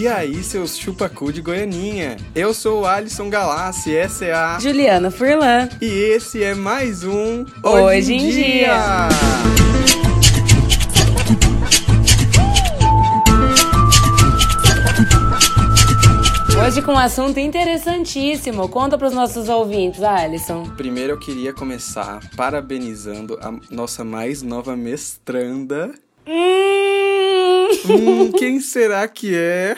E aí, seus chupacu de Goianinha? Eu sou o Alisson Galassi, essa é a Juliana Furlan. E esse é mais um Hoje, Hoje em Dia. dia. Hoje com um assunto interessantíssimo. Conta para os nossos ouvintes, Alisson. Primeiro eu queria começar parabenizando a nossa mais nova mestranda. Hum. hum quem será que é?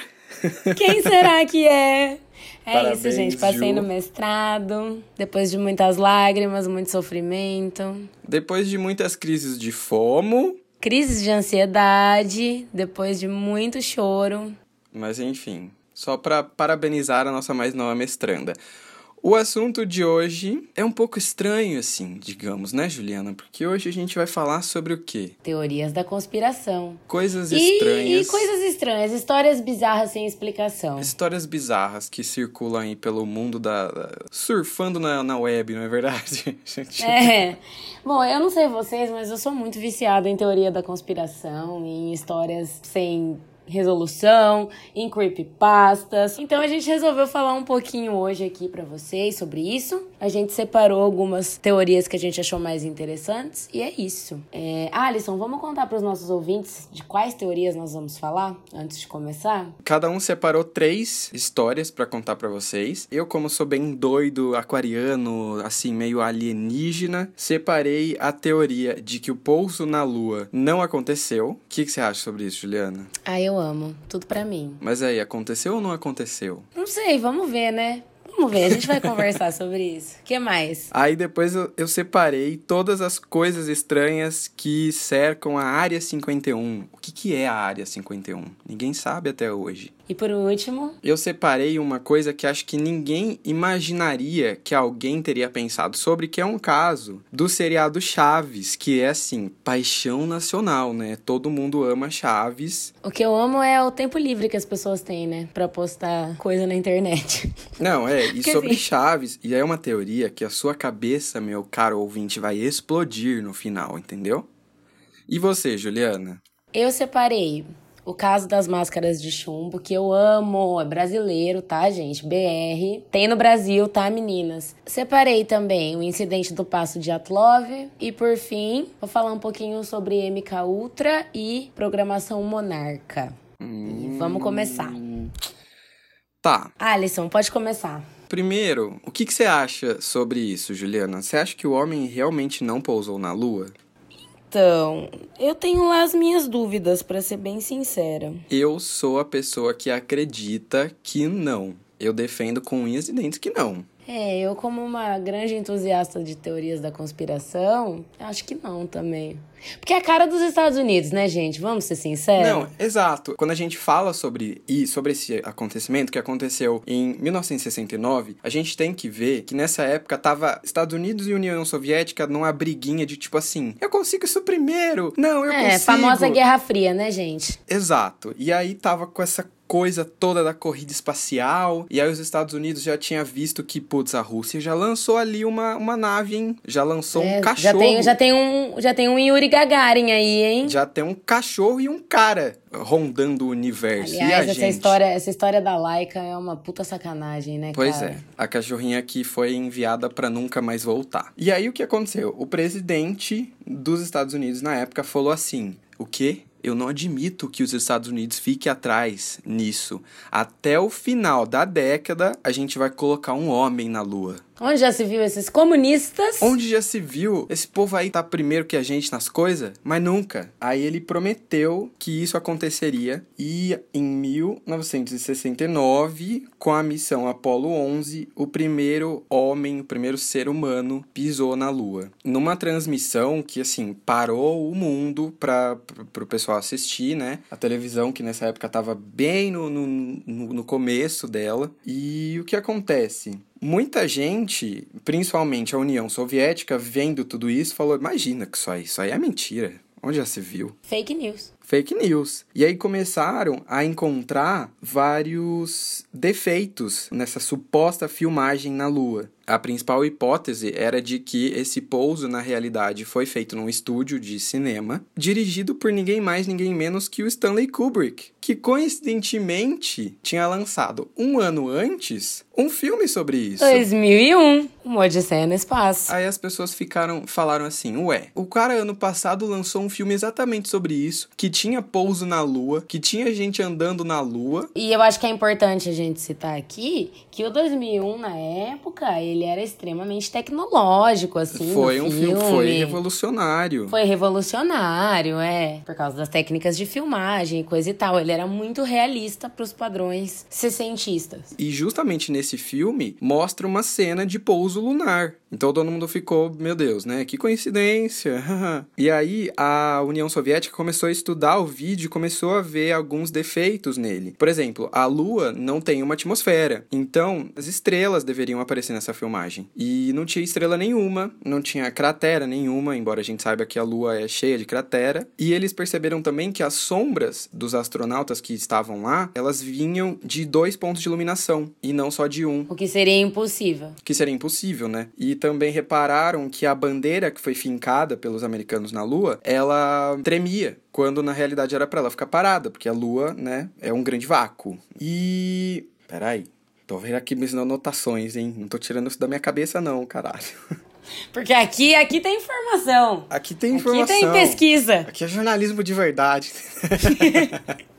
Quem será que é? É Parabéns, isso, gente. Passei Ju. no mestrado, depois de muitas lágrimas, muito sofrimento. Depois de muitas crises de fomo. Crises de ansiedade, depois de muito choro. Mas enfim, só para parabenizar a nossa mais nova mestranda. O assunto de hoje é um pouco estranho, assim, digamos, né, Juliana? Porque hoje a gente vai falar sobre o quê? Teorias da conspiração. Coisas e, estranhas. E coisas estranhas, histórias bizarras sem explicação. Histórias bizarras que circulam aí pelo mundo da. surfando na, na web, não é verdade? gente? É. Bom, eu não sei vocês, mas eu sou muito viciada em teoria da conspiração, em histórias sem resolução, em creepypastas. Então a gente resolveu falar um pouquinho hoje aqui para vocês sobre isso. A gente separou algumas teorias que a gente achou mais interessantes e é isso. É... Alisson, vamos contar para os nossos ouvintes de quais teorias nós vamos falar antes de começar? Cada um separou três histórias para contar para vocês. Eu, como sou bem doido, aquariano, assim meio alienígena, separei a teoria de que o pouso na Lua não aconteceu. O que, que você acha sobre isso, Juliana? Ah, eu amo. Tudo para mim. Mas aí, aconteceu ou não aconteceu? Não sei, vamos ver, né? Vamos ver, a gente vai conversar sobre isso. O que mais? Aí depois eu, eu, separei todas as coisas estranhas que cercam a Área 51. O que, que é a Área 51? Ninguém sabe até hoje. E por último, eu separei uma coisa que acho que ninguém imaginaria que alguém teria pensado sobre, que é um caso do seriado Chaves, que é assim, paixão nacional, né? Todo mundo ama Chaves. O que eu amo é o tempo livre que as pessoas têm, né, para postar coisa na internet. Não, é, e Porque sobre assim... Chaves, e é uma teoria que a sua cabeça, meu caro ouvinte, vai explodir no final, entendeu? E você, Juliana? Eu separei o caso das máscaras de chumbo, que eu amo, é brasileiro, tá, gente? BR. Tem no Brasil, tá, meninas? Separei também o incidente do Passo de Atlov. E por fim, vou falar um pouquinho sobre MK Ultra e programação Monarca. Hum... E vamos começar. Tá. Alisson, pode começar. Primeiro, o que, que você acha sobre isso, Juliana? Você acha que o homem realmente não pousou na Lua? Então, eu tenho lá as minhas dúvidas, para ser bem sincera. Eu sou a pessoa que acredita que não. Eu defendo com unhas e dentes que não. É, eu como uma grande entusiasta de teorias da conspiração, acho que não também. Porque é a cara dos Estados Unidos, né, gente? Vamos ser sinceros? Não, exato. Quando a gente fala sobre e sobre esse acontecimento que aconteceu em 1969, a gente tem que ver que nessa época tava Estados Unidos e União Soviética numa briguinha de tipo assim, eu consigo isso primeiro. Não, eu é, consigo. É, famosa Guerra Fria, né, gente? Exato. E aí tava com essa coisa toda da corrida espacial. E aí os Estados Unidos já tinha visto que, putz, a Rússia já lançou ali uma, uma nave, hein? Já lançou é, um cachorro. Já tem, já tem um, já tem um Yuri Gagarin aí, hein? Já tem um cachorro e um cara rondando o universo. Aliás, essa gente? história, essa história da Laika é uma puta sacanagem, né, Pois cara? é. A cachorrinha aqui foi enviada para nunca mais voltar. E aí o que aconteceu? O presidente dos Estados Unidos na época falou assim: "O quê? Eu não admito que os Estados Unidos fique atrás nisso. Até o final da década, a gente vai colocar um homem na Lua. Onde já se viu esses comunistas? Onde já se viu? Esse povo aí tá primeiro que a gente nas coisas? Mas nunca. Aí ele prometeu que isso aconteceria e em 1969, com a missão Apollo 11, o primeiro homem, o primeiro ser humano pisou na Lua. Numa transmissão que assim parou o mundo para o pessoal assistir, né? A televisão que nessa época tava bem no, no, no, no começo dela. E o que acontece? Muita gente, principalmente a União Soviética, vendo tudo isso, falou: imagina que isso aí, isso aí é mentira. Onde já se viu? Fake news. Fake news. E aí começaram a encontrar vários defeitos nessa suposta filmagem na Lua. A principal hipótese era de que esse pouso, na realidade, foi feito num estúdio de cinema, dirigido por ninguém mais, ninguém menos que o Stanley Kubrick, que coincidentemente tinha lançado um ano antes um filme sobre isso. 2001, Uma Odisseia no Espaço. Aí as pessoas ficaram, falaram assim, ué, o cara ano passado lançou um filme exatamente sobre isso, que tinha pouso na Lua, que tinha gente andando na Lua. E eu acho que é importante a gente citar aqui que o 2001, na época, ele era extremamente tecnológico, assim, Foi um filme. filme, foi revolucionário. Foi revolucionário, é, por causa das técnicas de filmagem e coisa e tal. Ele era muito realista pros padrões sessentistas. E justamente nesse filme mostra uma cena de pouso lunar. Então todo mundo ficou, meu Deus, né? Que coincidência. e aí a União Soviética começou a estudar o vídeo e começou a ver alguns defeitos nele. Por exemplo, a Lua não tem uma atmosfera. Então as estrelas deveriam aparecer nessa filmagem. E não tinha estrela nenhuma, não tinha cratera nenhuma, embora a gente saiba que a Lua é cheia de cratera. E eles perceberam também que as sombras dos astronautas que estavam lá, elas vinham de dois pontos de iluminação e não só de um O que seria impossível. que seria impossível, né? E também repararam que a bandeira que foi fincada pelos americanos na Lua, ela tremia, quando na realidade era para ela ficar parada, porque a Lua, né, é um grande vácuo. E peraí, tô vendo aqui minhas anotações, hein? Não tô tirando isso da minha cabeça não, caralho. Porque aqui, aqui tem informação. Aqui tem Aqui informação. tem pesquisa. Aqui é jornalismo de verdade.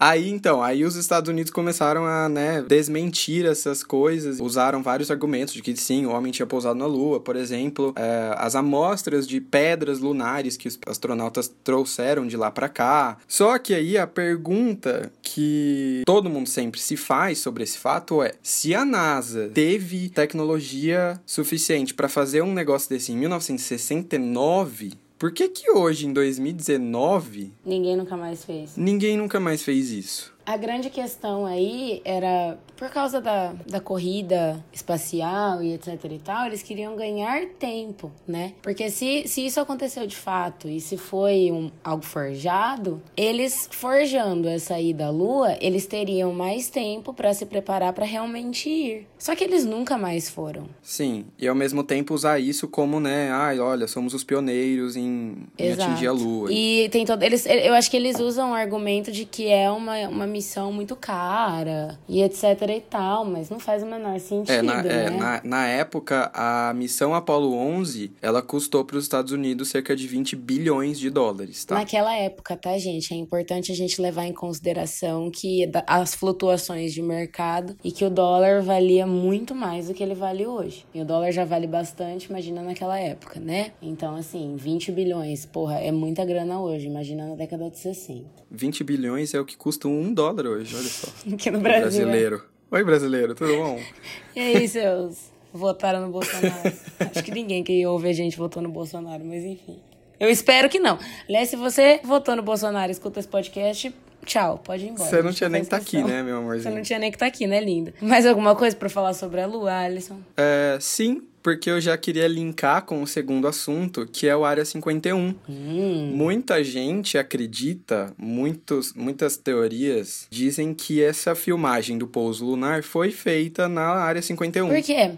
Aí então, aí os Estados Unidos começaram a, né, desmentir essas coisas, usaram vários argumentos de que sim, o homem tinha pousado na Lua, por exemplo, é, as amostras de pedras lunares que os astronautas trouxeram de lá para cá. Só que aí a pergunta que todo mundo sempre se faz sobre esse fato é: se a NASA teve tecnologia suficiente para fazer um negócio desse em 1969, por que que hoje, em 2019, Ninguém nunca mais fez. ninguém nunca mais fez isso? A grande questão aí era, por causa da, da corrida espacial e etc e tal, eles queriam ganhar tempo, né? Porque se, se isso aconteceu de fato e se foi um, algo forjado, eles forjando essa ida à Lua, eles teriam mais tempo para se preparar para realmente ir. Só que eles nunca mais foram. Sim, e ao mesmo tempo usar isso como, né, ai, olha, somos os pioneiros em, em atingir a Lua. E tem todo. Eles, eu acho que eles usam o argumento de que é uma, uma missão muito cara e etc e tal, mas não faz o menor sentido, É, na, né? é, na, na época, a missão Apollo 11, ela custou para os Estados Unidos cerca de 20 bilhões de dólares, tá? Naquela época, tá, gente? É importante a gente levar em consideração que as flutuações de mercado e que o dólar valia muito mais do que ele vale hoje. E o dólar já vale bastante, imagina naquela época, né? Então, assim, 20 bilhões, porra, é muita grana hoje, imagina na década de 60. 20 bilhões é o que custa um dólar hoje, olha só. Aqui no Brasil. né? brasileiro. Oi, brasileiro, tudo bom? E aí, seus votaram no Bolsonaro? Acho que ninguém que ouve a gente votou no Bolsonaro, mas enfim. Eu espero que não. Aliás, se você votou no Bolsonaro e escuta esse podcast, tchau, pode ir embora. Você não tinha nem que estar aqui, questão. né, meu Você amorzinho? não tinha nem que estar aqui, né, linda? Mais alguma coisa pra falar sobre a Lua, Alisson? É, sim, porque eu já queria linkar com o segundo assunto, que é o Área 51. Hum. Muita gente acredita, muitos, muitas teorias dizem que essa filmagem do pouso lunar foi feita na Área 51. Por quê?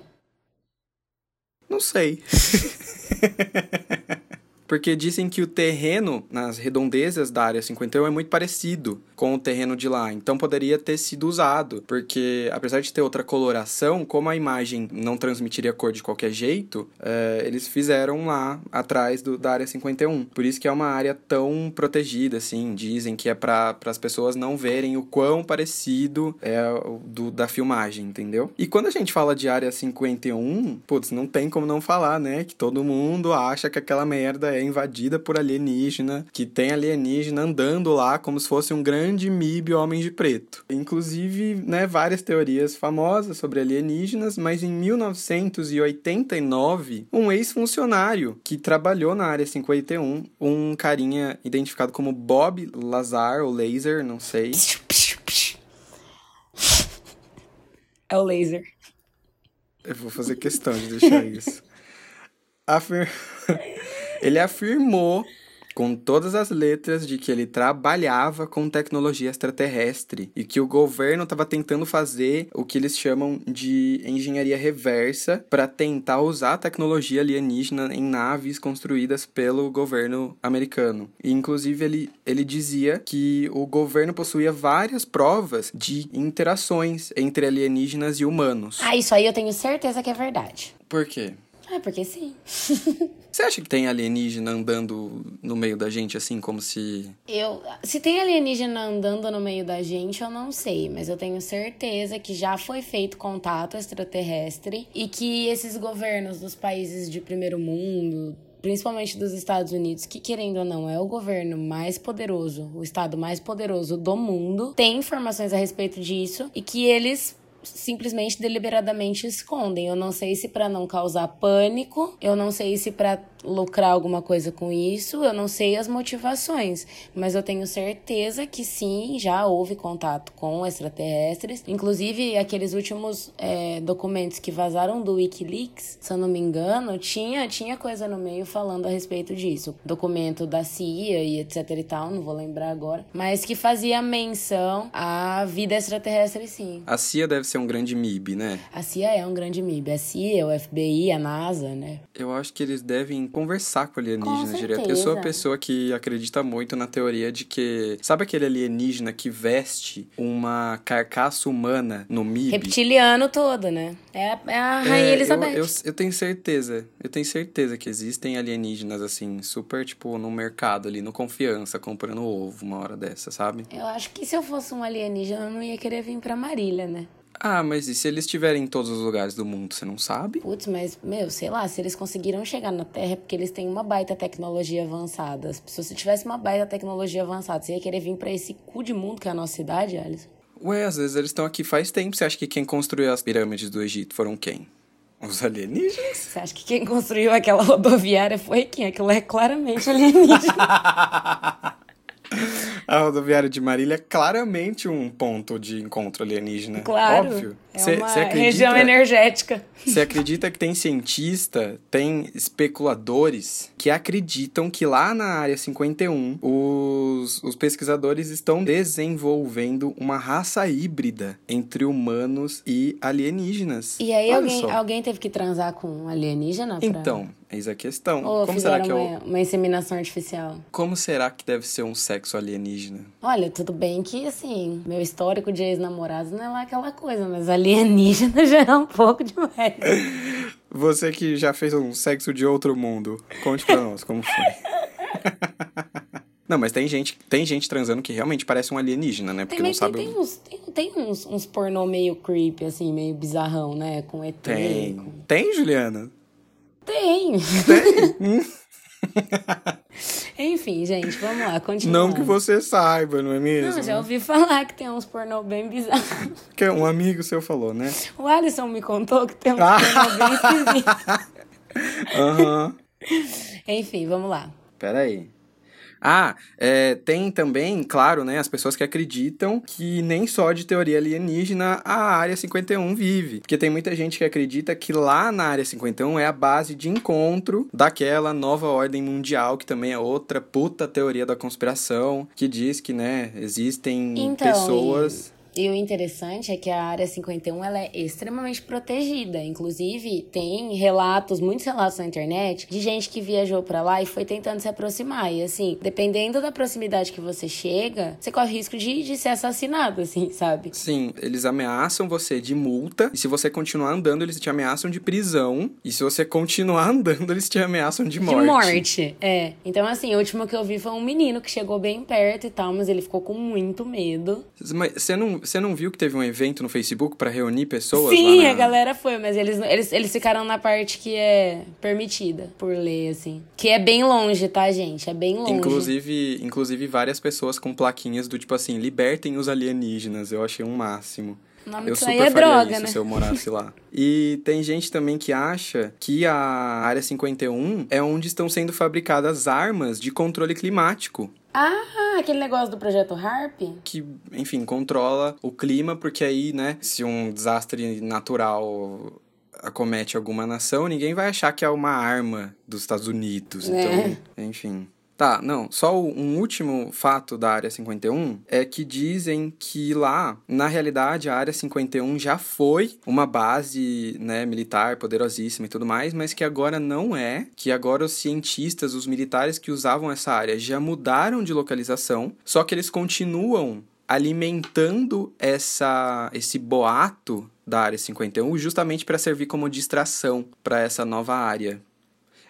Não sei. Porque dizem que o terreno nas redondezas da área 51 é muito parecido com o terreno de lá. Então poderia ter sido usado. Porque, apesar de ter outra coloração, como a imagem não transmitiria cor de qualquer jeito, é, eles fizeram lá atrás do, da área 51. Por isso que é uma área tão protegida, assim. Dizem que é para as pessoas não verem o quão parecido é do, da filmagem, entendeu? E quando a gente fala de área 51, putz, não tem como não falar, né? Que todo mundo acha que aquela merda é invadida por alienígena, que tem alienígena andando lá como se fosse um grande MIB homem de preto. Inclusive, né, várias teorias famosas sobre alienígenas, mas em 1989, um ex-funcionário que trabalhou na área 51, um carinha identificado como Bob Lazar ou Laser, não sei. É o laser. Eu vou fazer questão de deixar isso. Afir... Ele afirmou com todas as letras de que ele trabalhava com tecnologia extraterrestre e que o governo estava tentando fazer o que eles chamam de engenharia reversa para tentar usar a tecnologia alienígena em naves construídas pelo governo americano. E inclusive ele, ele dizia que o governo possuía várias provas de interações entre alienígenas e humanos. Ah, isso aí eu tenho certeza que é verdade. Por quê? É, porque sim. Você acha que tem alienígena andando no meio da gente, assim, como se. Eu. Se tem alienígena andando no meio da gente, eu não sei, mas eu tenho certeza que já foi feito contato extraterrestre e que esses governos dos países de primeiro mundo, principalmente dos Estados Unidos, que querendo ou não é o governo mais poderoso, o estado mais poderoso do mundo, tem informações a respeito disso e que eles simplesmente deliberadamente escondem. Eu não sei se para não causar pânico, eu não sei se para lucrar alguma coisa com isso, eu não sei as motivações, mas eu tenho certeza que sim, já houve contato com extraterrestres. Inclusive, aqueles últimos é, documentos que vazaram do Wikileaks, se eu não me engano, tinha, tinha coisa no meio falando a respeito disso. Documento da CIA e etc e tal, não vou lembrar agora, mas que fazia menção à vida extraterrestre, sim. A CIA deve ser um grande MIB, né? A CIA é um grande MIB. A CIA, o FBI, a NASA, né? Eu acho que eles devem conversar com alienígenas com direto. Eu sou a pessoa que acredita muito na teoria de que. Sabe aquele alienígena que veste uma carcaça humana no MIB? Reptiliano todo, né? É, é a Rainha é, Elizabeth. Eu, eu, eu, tenho certeza. Eu tenho certeza que existem alienígenas assim, super, tipo, no mercado ali, no confiança, comprando ovo uma hora dessa, sabe? Eu acho que se eu fosse um alienígena, eu não ia querer vir pra Marília, né? Ah, mas e se eles estiverem em todos os lugares do mundo, você não sabe? Putz, mas, meu, sei lá, se eles conseguiram chegar na Terra é porque eles têm uma baita tecnologia avançada. Se você tivesse uma baita tecnologia avançada, você ia querer vir para esse cu de mundo que é a nossa cidade, Alisson? Ué, às vezes eles estão aqui faz tempo. Você acha que quem construiu as pirâmides do Egito foram quem? Os alienígenas? Você acha que quem construiu aquela rodoviária foi quem? Aquilo é claramente alienígena. a rodoviária de Marília é claramente um ponto de encontro alienígena. Claro. Óbvio. É cê, uma cê acredita, região energética. Você acredita que tem cientista, tem especuladores que acreditam que lá na área 51 os, os pesquisadores estão desenvolvendo uma raça híbrida entre humanos e alienígenas. E aí alguém, alguém teve que transar com um alienígena? Pra... Então, eis a questão. Ou Como será que é uma, uma inseminação artificial? Como será que deve ser um sexo alienígena? Olha, tudo bem que, assim, meu histórico de ex-namorados não é lá aquela coisa, mas alienígena já é um pouco demais. Você que já fez um sexo de outro mundo, conte pra nós como foi. Não, mas tem gente, tem gente transando que realmente parece um alienígena, né? Porque tem, não sabe. Tem, uns, tem, tem uns, uns pornô meio creepy, assim, meio bizarrão, né? Com ET. Tem. Com... Tem, Juliana? Tem. Tem? Enfim, gente, vamos lá, continua. Não que você saiba, não é mesmo? Não, já ouvi falar que tem uns pornô bem bizarros. Que um amigo seu falou, né? O Alisson me contou que tem uns ah. pornô bem esquisitos. Aham. Uhum. Enfim, vamos lá. Peraí. Ah, é, tem também, claro, né, as pessoas que acreditam que nem só de teoria alienígena a Área 51 vive. Porque tem muita gente que acredita que lá na Área 51 é a base de encontro daquela nova ordem mundial, que também é outra puta teoria da conspiração, que diz que, né, existem então, pessoas. E o interessante é que a área 51 ela é extremamente protegida. Inclusive, tem relatos, muitos relatos na internet, de gente que viajou para lá e foi tentando se aproximar. E assim, dependendo da proximidade que você chega, você corre o risco de, de ser assassinado, assim, sabe? Sim, eles ameaçam você de multa. E se você continuar andando, eles te ameaçam de prisão. E se você continuar andando, eles te ameaçam de morte. De morte, é. Então, assim, o último que eu vi foi um menino que chegou bem perto e tal, mas ele ficou com muito medo. Mas você não você não viu que teve um evento no Facebook para reunir pessoas? Sim, na... a galera foi, mas eles, eles, eles ficaram na parte que é permitida por lei, assim. Que é bem longe, tá, gente? É bem longe. Inclusive, inclusive várias pessoas com plaquinhas do tipo assim, libertem os alienígenas. Eu achei um máximo. O nome eu super é droga, isso né? se eu morasse lá. E tem gente também que acha que a Área 51 é onde estão sendo fabricadas armas de controle climático. Ah, aquele negócio do projeto HARP? Que, enfim, controla o clima, porque aí, né, se um desastre natural acomete alguma nação, ninguém vai achar que é uma arma dos Estados Unidos. É. Então, enfim. Tá, não, só um último fato da Área 51 é que dizem que lá, na realidade, a Área 51 já foi uma base né, militar poderosíssima e tudo mais, mas que agora não é, que agora os cientistas, os militares que usavam essa área já mudaram de localização, só que eles continuam alimentando essa esse boato da área 51 justamente para servir como distração para essa nova área.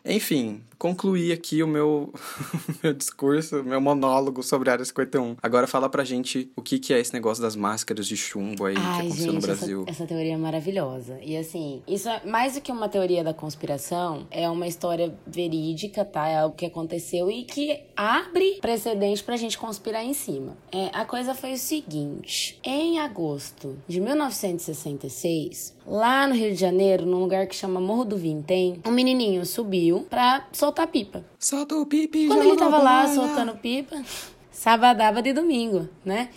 Enfim, concluí aqui o meu, meu discurso, meu monólogo sobre a Área 51. Agora fala pra gente o que, que é esse negócio das máscaras de chumbo aí Ai, que aconteceu gente, no Brasil. Essa, essa, teoria é maravilhosa. E assim, isso é mais do que uma teoria da conspiração, é uma história verídica, tá? É algo que aconteceu e que abre precedente pra gente conspirar em cima. É, a coisa foi o seguinte: em agosto de 1966, lá no Rio de Janeiro, num lugar que chama Morro do Vintém, um menininho subiu pra soltar pipa. Solta o pipi, Quando ele tava lá soltando pipa, sabadava de domingo, né?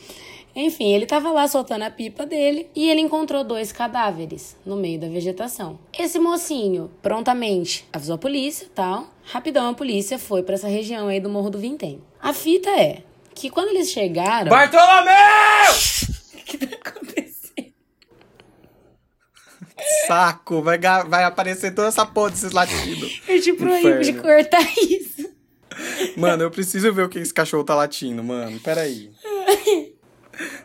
Enfim, ele tava lá soltando a pipa dele e ele encontrou dois cadáveres no meio da vegetação. Esse mocinho prontamente avisou a polícia, tal. Rapidão a polícia foi para essa região aí do Morro do Vintém. A fita é que quando eles chegaram, Bartolomeu! o que tá acontecendo? Saco, vai, vai aparecer toda essa porra desses latidos. Eu te proíbo de cortar isso. Mano, eu preciso ver o que esse cachorro tá latindo, mano. Peraí.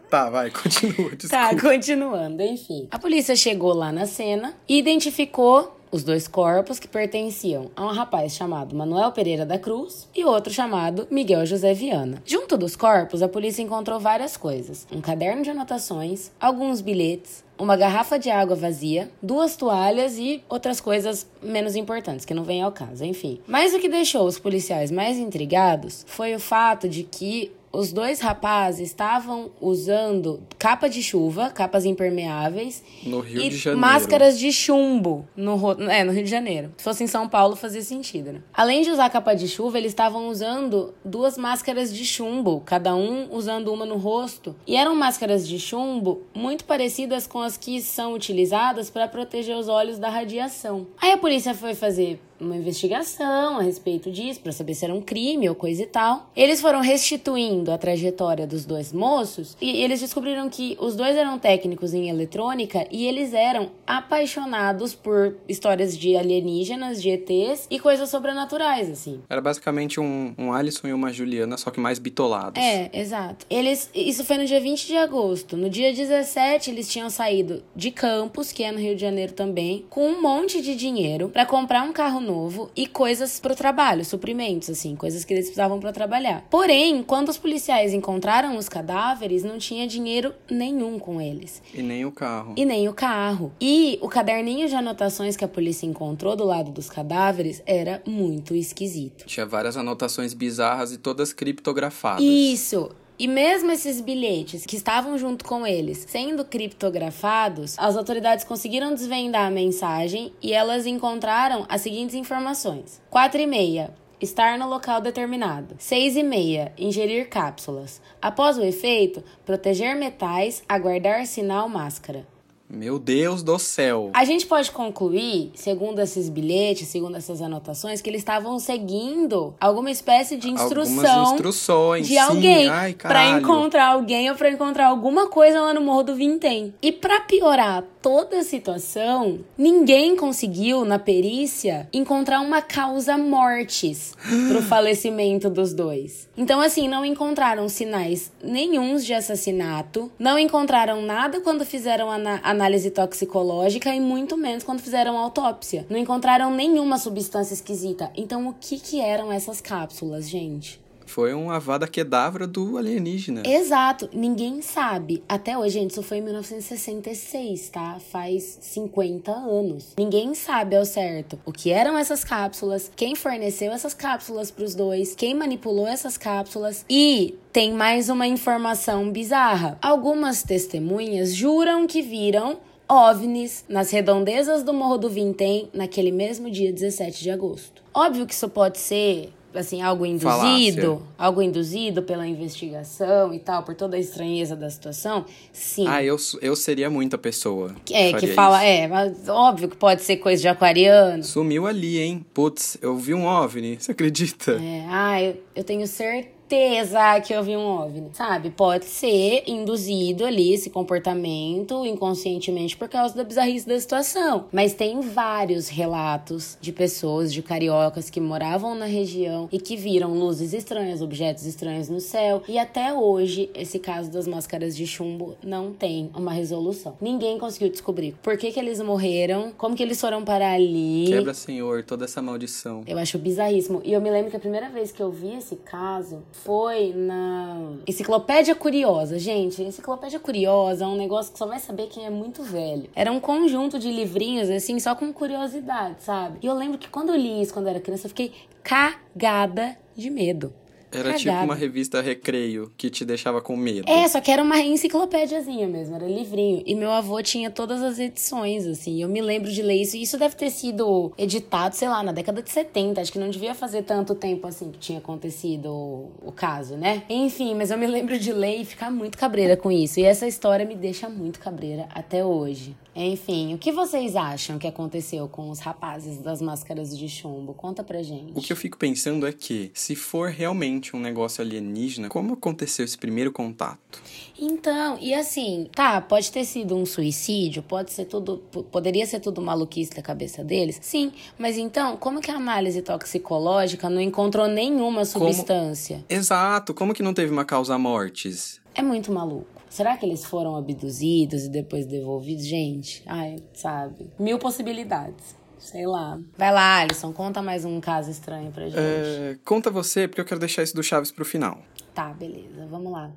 Tá, vai, continua. Desculpa. Tá, continuando, enfim. A polícia chegou lá na cena e identificou os dois corpos que pertenciam a um rapaz chamado Manuel Pereira da Cruz e outro chamado Miguel José Viana. Junto dos corpos, a polícia encontrou várias coisas: um caderno de anotações, alguns bilhetes, uma garrafa de água vazia, duas toalhas e outras coisas menos importantes que não vêm ao caso, enfim. Mas o que deixou os policiais mais intrigados foi o fato de que os dois rapazes estavam usando capa de chuva, capas impermeáveis no Rio e de Janeiro. máscaras de chumbo no, é, no Rio de Janeiro. Se fosse em São Paulo, fazia sentido, né? Além de usar capa de chuva, eles estavam usando duas máscaras de chumbo, cada um usando uma no rosto. E eram máscaras de chumbo muito parecidas com as que são utilizadas para proteger os olhos da radiação. Aí a polícia foi fazer uma investigação a respeito disso, para saber se era um crime ou coisa e tal. Eles foram restituindo a trajetória dos dois moços e eles descobriram que os dois eram técnicos em eletrônica e eles eram apaixonados por histórias de alienígenas, de ETs e coisas sobrenaturais, assim. Era basicamente um, um Alisson e uma Juliana, só que mais bitolados. É, exato. Eles, isso foi no dia 20 de agosto. No dia 17, eles tinham saído de Campos, que é no Rio de Janeiro também, com um monte de dinheiro para comprar um carro novo e coisas pro trabalho, suprimentos, assim, coisas que eles precisavam para trabalhar. Porém, quando os policiais encontraram os cadáveres, não tinha dinheiro nenhum com eles. E nem o carro. E nem o carro. E o caderninho de anotações que a polícia encontrou do lado dos cadáveres era muito esquisito. Tinha várias anotações bizarras e todas criptografadas. Isso. E mesmo esses bilhetes que estavam junto com eles sendo criptografados, as autoridades conseguiram desvendar a mensagem e elas encontraram as seguintes informações: 4 e meia. Estar no local determinado. 6 e meia. Ingerir cápsulas. Após o efeito, proteger metais, aguardar sinal máscara. Meu Deus do céu. A gente pode concluir, segundo esses bilhetes, segundo essas anotações, que eles estavam seguindo alguma espécie de instrução Algumas instruções, de alguém para encontrar alguém ou para encontrar alguma coisa lá no Morro do Vintém. E para piorar toda a situação, ninguém conseguiu na perícia encontrar uma causa mortis pro falecimento dos dois. Então assim, não encontraram sinais nenhums de assassinato, não encontraram nada quando fizeram a análise toxicológica e muito menos quando fizeram autópsia. Não encontraram nenhuma substância esquisita. Então, o que que eram essas cápsulas, gente? Foi um avada kedavra do alienígena. Exato. Ninguém sabe. Até hoje, gente, isso foi em 1966, tá? Faz 50 anos. Ninguém sabe ao certo o que eram essas cápsulas, quem forneceu essas cápsulas para os dois, quem manipulou essas cápsulas e tem mais uma informação bizarra. Algumas testemunhas juram que viram OVNIs nas redondezas do Morro do Vintém naquele mesmo dia 17 de agosto. Óbvio que isso pode ser assim, algo induzido, Falácia. algo induzido pela investigação e tal, por toda a estranheza da situação, sim. Ah, eu, eu seria muita pessoa. É, que, que fala, isso. é, mas óbvio que pode ser coisa de aquariano. Sumiu ali, hein? Putz, eu vi um OVNI, você acredita? É, ah, eu, eu tenho certeza certeza que eu vi um OVNI, sabe? Pode ser induzido ali esse comportamento inconscientemente por causa da bizarrice da situação. Mas tem vários relatos de pessoas, de cariocas que moravam na região e que viram luzes estranhas, objetos estranhos no céu. E até hoje, esse caso das máscaras de chumbo não tem uma resolução. Ninguém conseguiu descobrir por que, que eles morreram, como que eles foram parar ali. Quebra, Senhor, toda essa maldição. Eu acho bizarríssimo. E eu me lembro que a primeira vez que eu vi esse caso foi na Enciclopédia Curiosa. Gente, Enciclopédia Curiosa é um negócio que só vai saber quem é muito velho. Era um conjunto de livrinhos, assim, só com curiosidade, sabe? E eu lembro que quando eu li isso quando eu era criança, eu fiquei cagada de medo. Era tipo uma revista recreio que te deixava com medo. É, só que era uma enciclopédiazinha mesmo, era livrinho. E meu avô tinha todas as edições, assim. Eu me lembro de ler isso. E isso deve ter sido editado, sei lá, na década de 70. Acho que não devia fazer tanto tempo assim que tinha acontecido o, o caso, né? Enfim, mas eu me lembro de ler e ficar muito cabreira com isso. E essa história me deixa muito cabreira até hoje. Enfim, o que vocês acham que aconteceu com os rapazes das máscaras de chumbo? Conta pra gente. O que eu fico pensando é que, se for realmente um negócio alienígena, como aconteceu esse primeiro contato? Então, e assim, tá, pode ter sido um suicídio, pode ser tudo, poderia ser tudo maluquice da cabeça deles, sim, mas então, como que a análise toxicológica não encontrou nenhuma substância? Como... Exato, como que não teve uma causa mortes? É muito maluco. Será que eles foram abduzidos e depois devolvidos? Gente, ai, sabe? Mil possibilidades. Sei lá. Vai lá, Alisson, conta mais um caso estranho pra gente. É, conta você, porque eu quero deixar esse do Chaves pro final. Tá, beleza, vamos lá.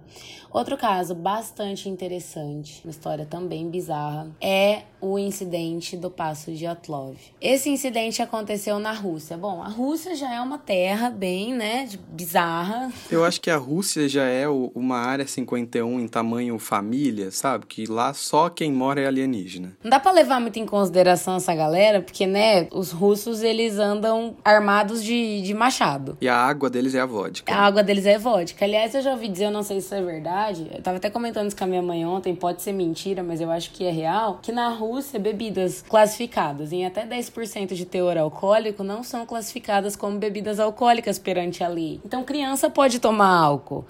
Outro caso bastante interessante, uma história também bizarra, é o incidente do Passo de Otlov. Esse incidente aconteceu na Rússia. Bom, a Rússia já é uma terra bem, né, bizarra. Eu acho que a Rússia já é uma área 51 em tamanho família, sabe? Que lá só quem mora é alienígena. Não dá pra levar muito em consideração essa galera, porque, né, os russos, eles andam armados de, de machado. E a água deles é a vodka. A água deles é vodka. Aliás, eu já ouvi dizer, eu não sei se isso é verdade, eu tava até comentando isso com a minha mãe ontem, pode ser mentira, mas eu acho que é real, que na Rússia, bebidas classificadas em até 10% de teor alcoólico não são classificadas como bebidas alcoólicas perante a lei. Então, criança pode tomar álcool.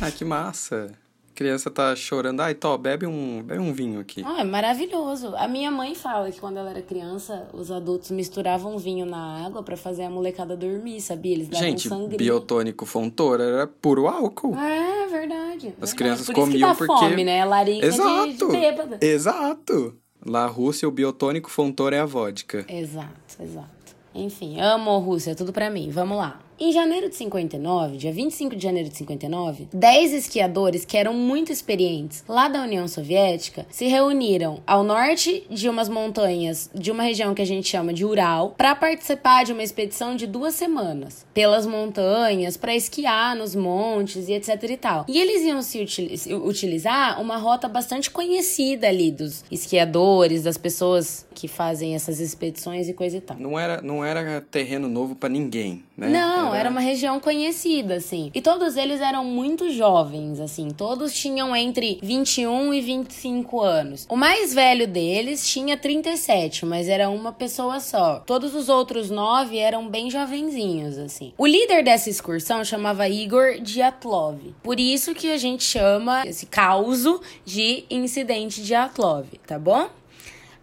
Ah, que massa! Criança tá chorando, ai, Tó, bebe um, bebe um vinho aqui. Ah, é maravilhoso. A minha mãe fala que quando ela era criança, os adultos misturavam vinho na água para fazer a molecada dormir, sabia? Eles davam Gente, sangria. biotônico fontora era puro álcool. É, verdade. As verdade. crianças Por comiam porque... fome, né? Larica Exato. De, de bêbada. Exato. Lá, Rússia, o biotônico fontora é a vodka. Exato, exato. Enfim, amo Rússia, tudo para mim. Vamos lá. Em janeiro de 59, dia 25 de janeiro de 59, 10 esquiadores que eram muito experientes lá da União Soviética se reuniram ao norte de umas montanhas de uma região que a gente chama de Ural para participar de uma expedição de duas semanas pelas montanhas para esquiar nos montes e etc e tal. E eles iam se utilizar uma rota bastante conhecida ali dos esquiadores, das pessoas que fazem essas expedições e coisa e tal. Não era, não era terreno novo para ninguém, né? Não, era uma região conhecida, assim. E todos eles eram muito jovens, assim. Todos tinham entre 21 e 25 anos. O mais velho deles tinha 37, mas era uma pessoa só. Todos os outros nove eram bem jovenzinhos, assim. O líder dessa excursão chamava Igor Diatlov. Por isso que a gente chama esse causo de incidente Diatlov, tá bom?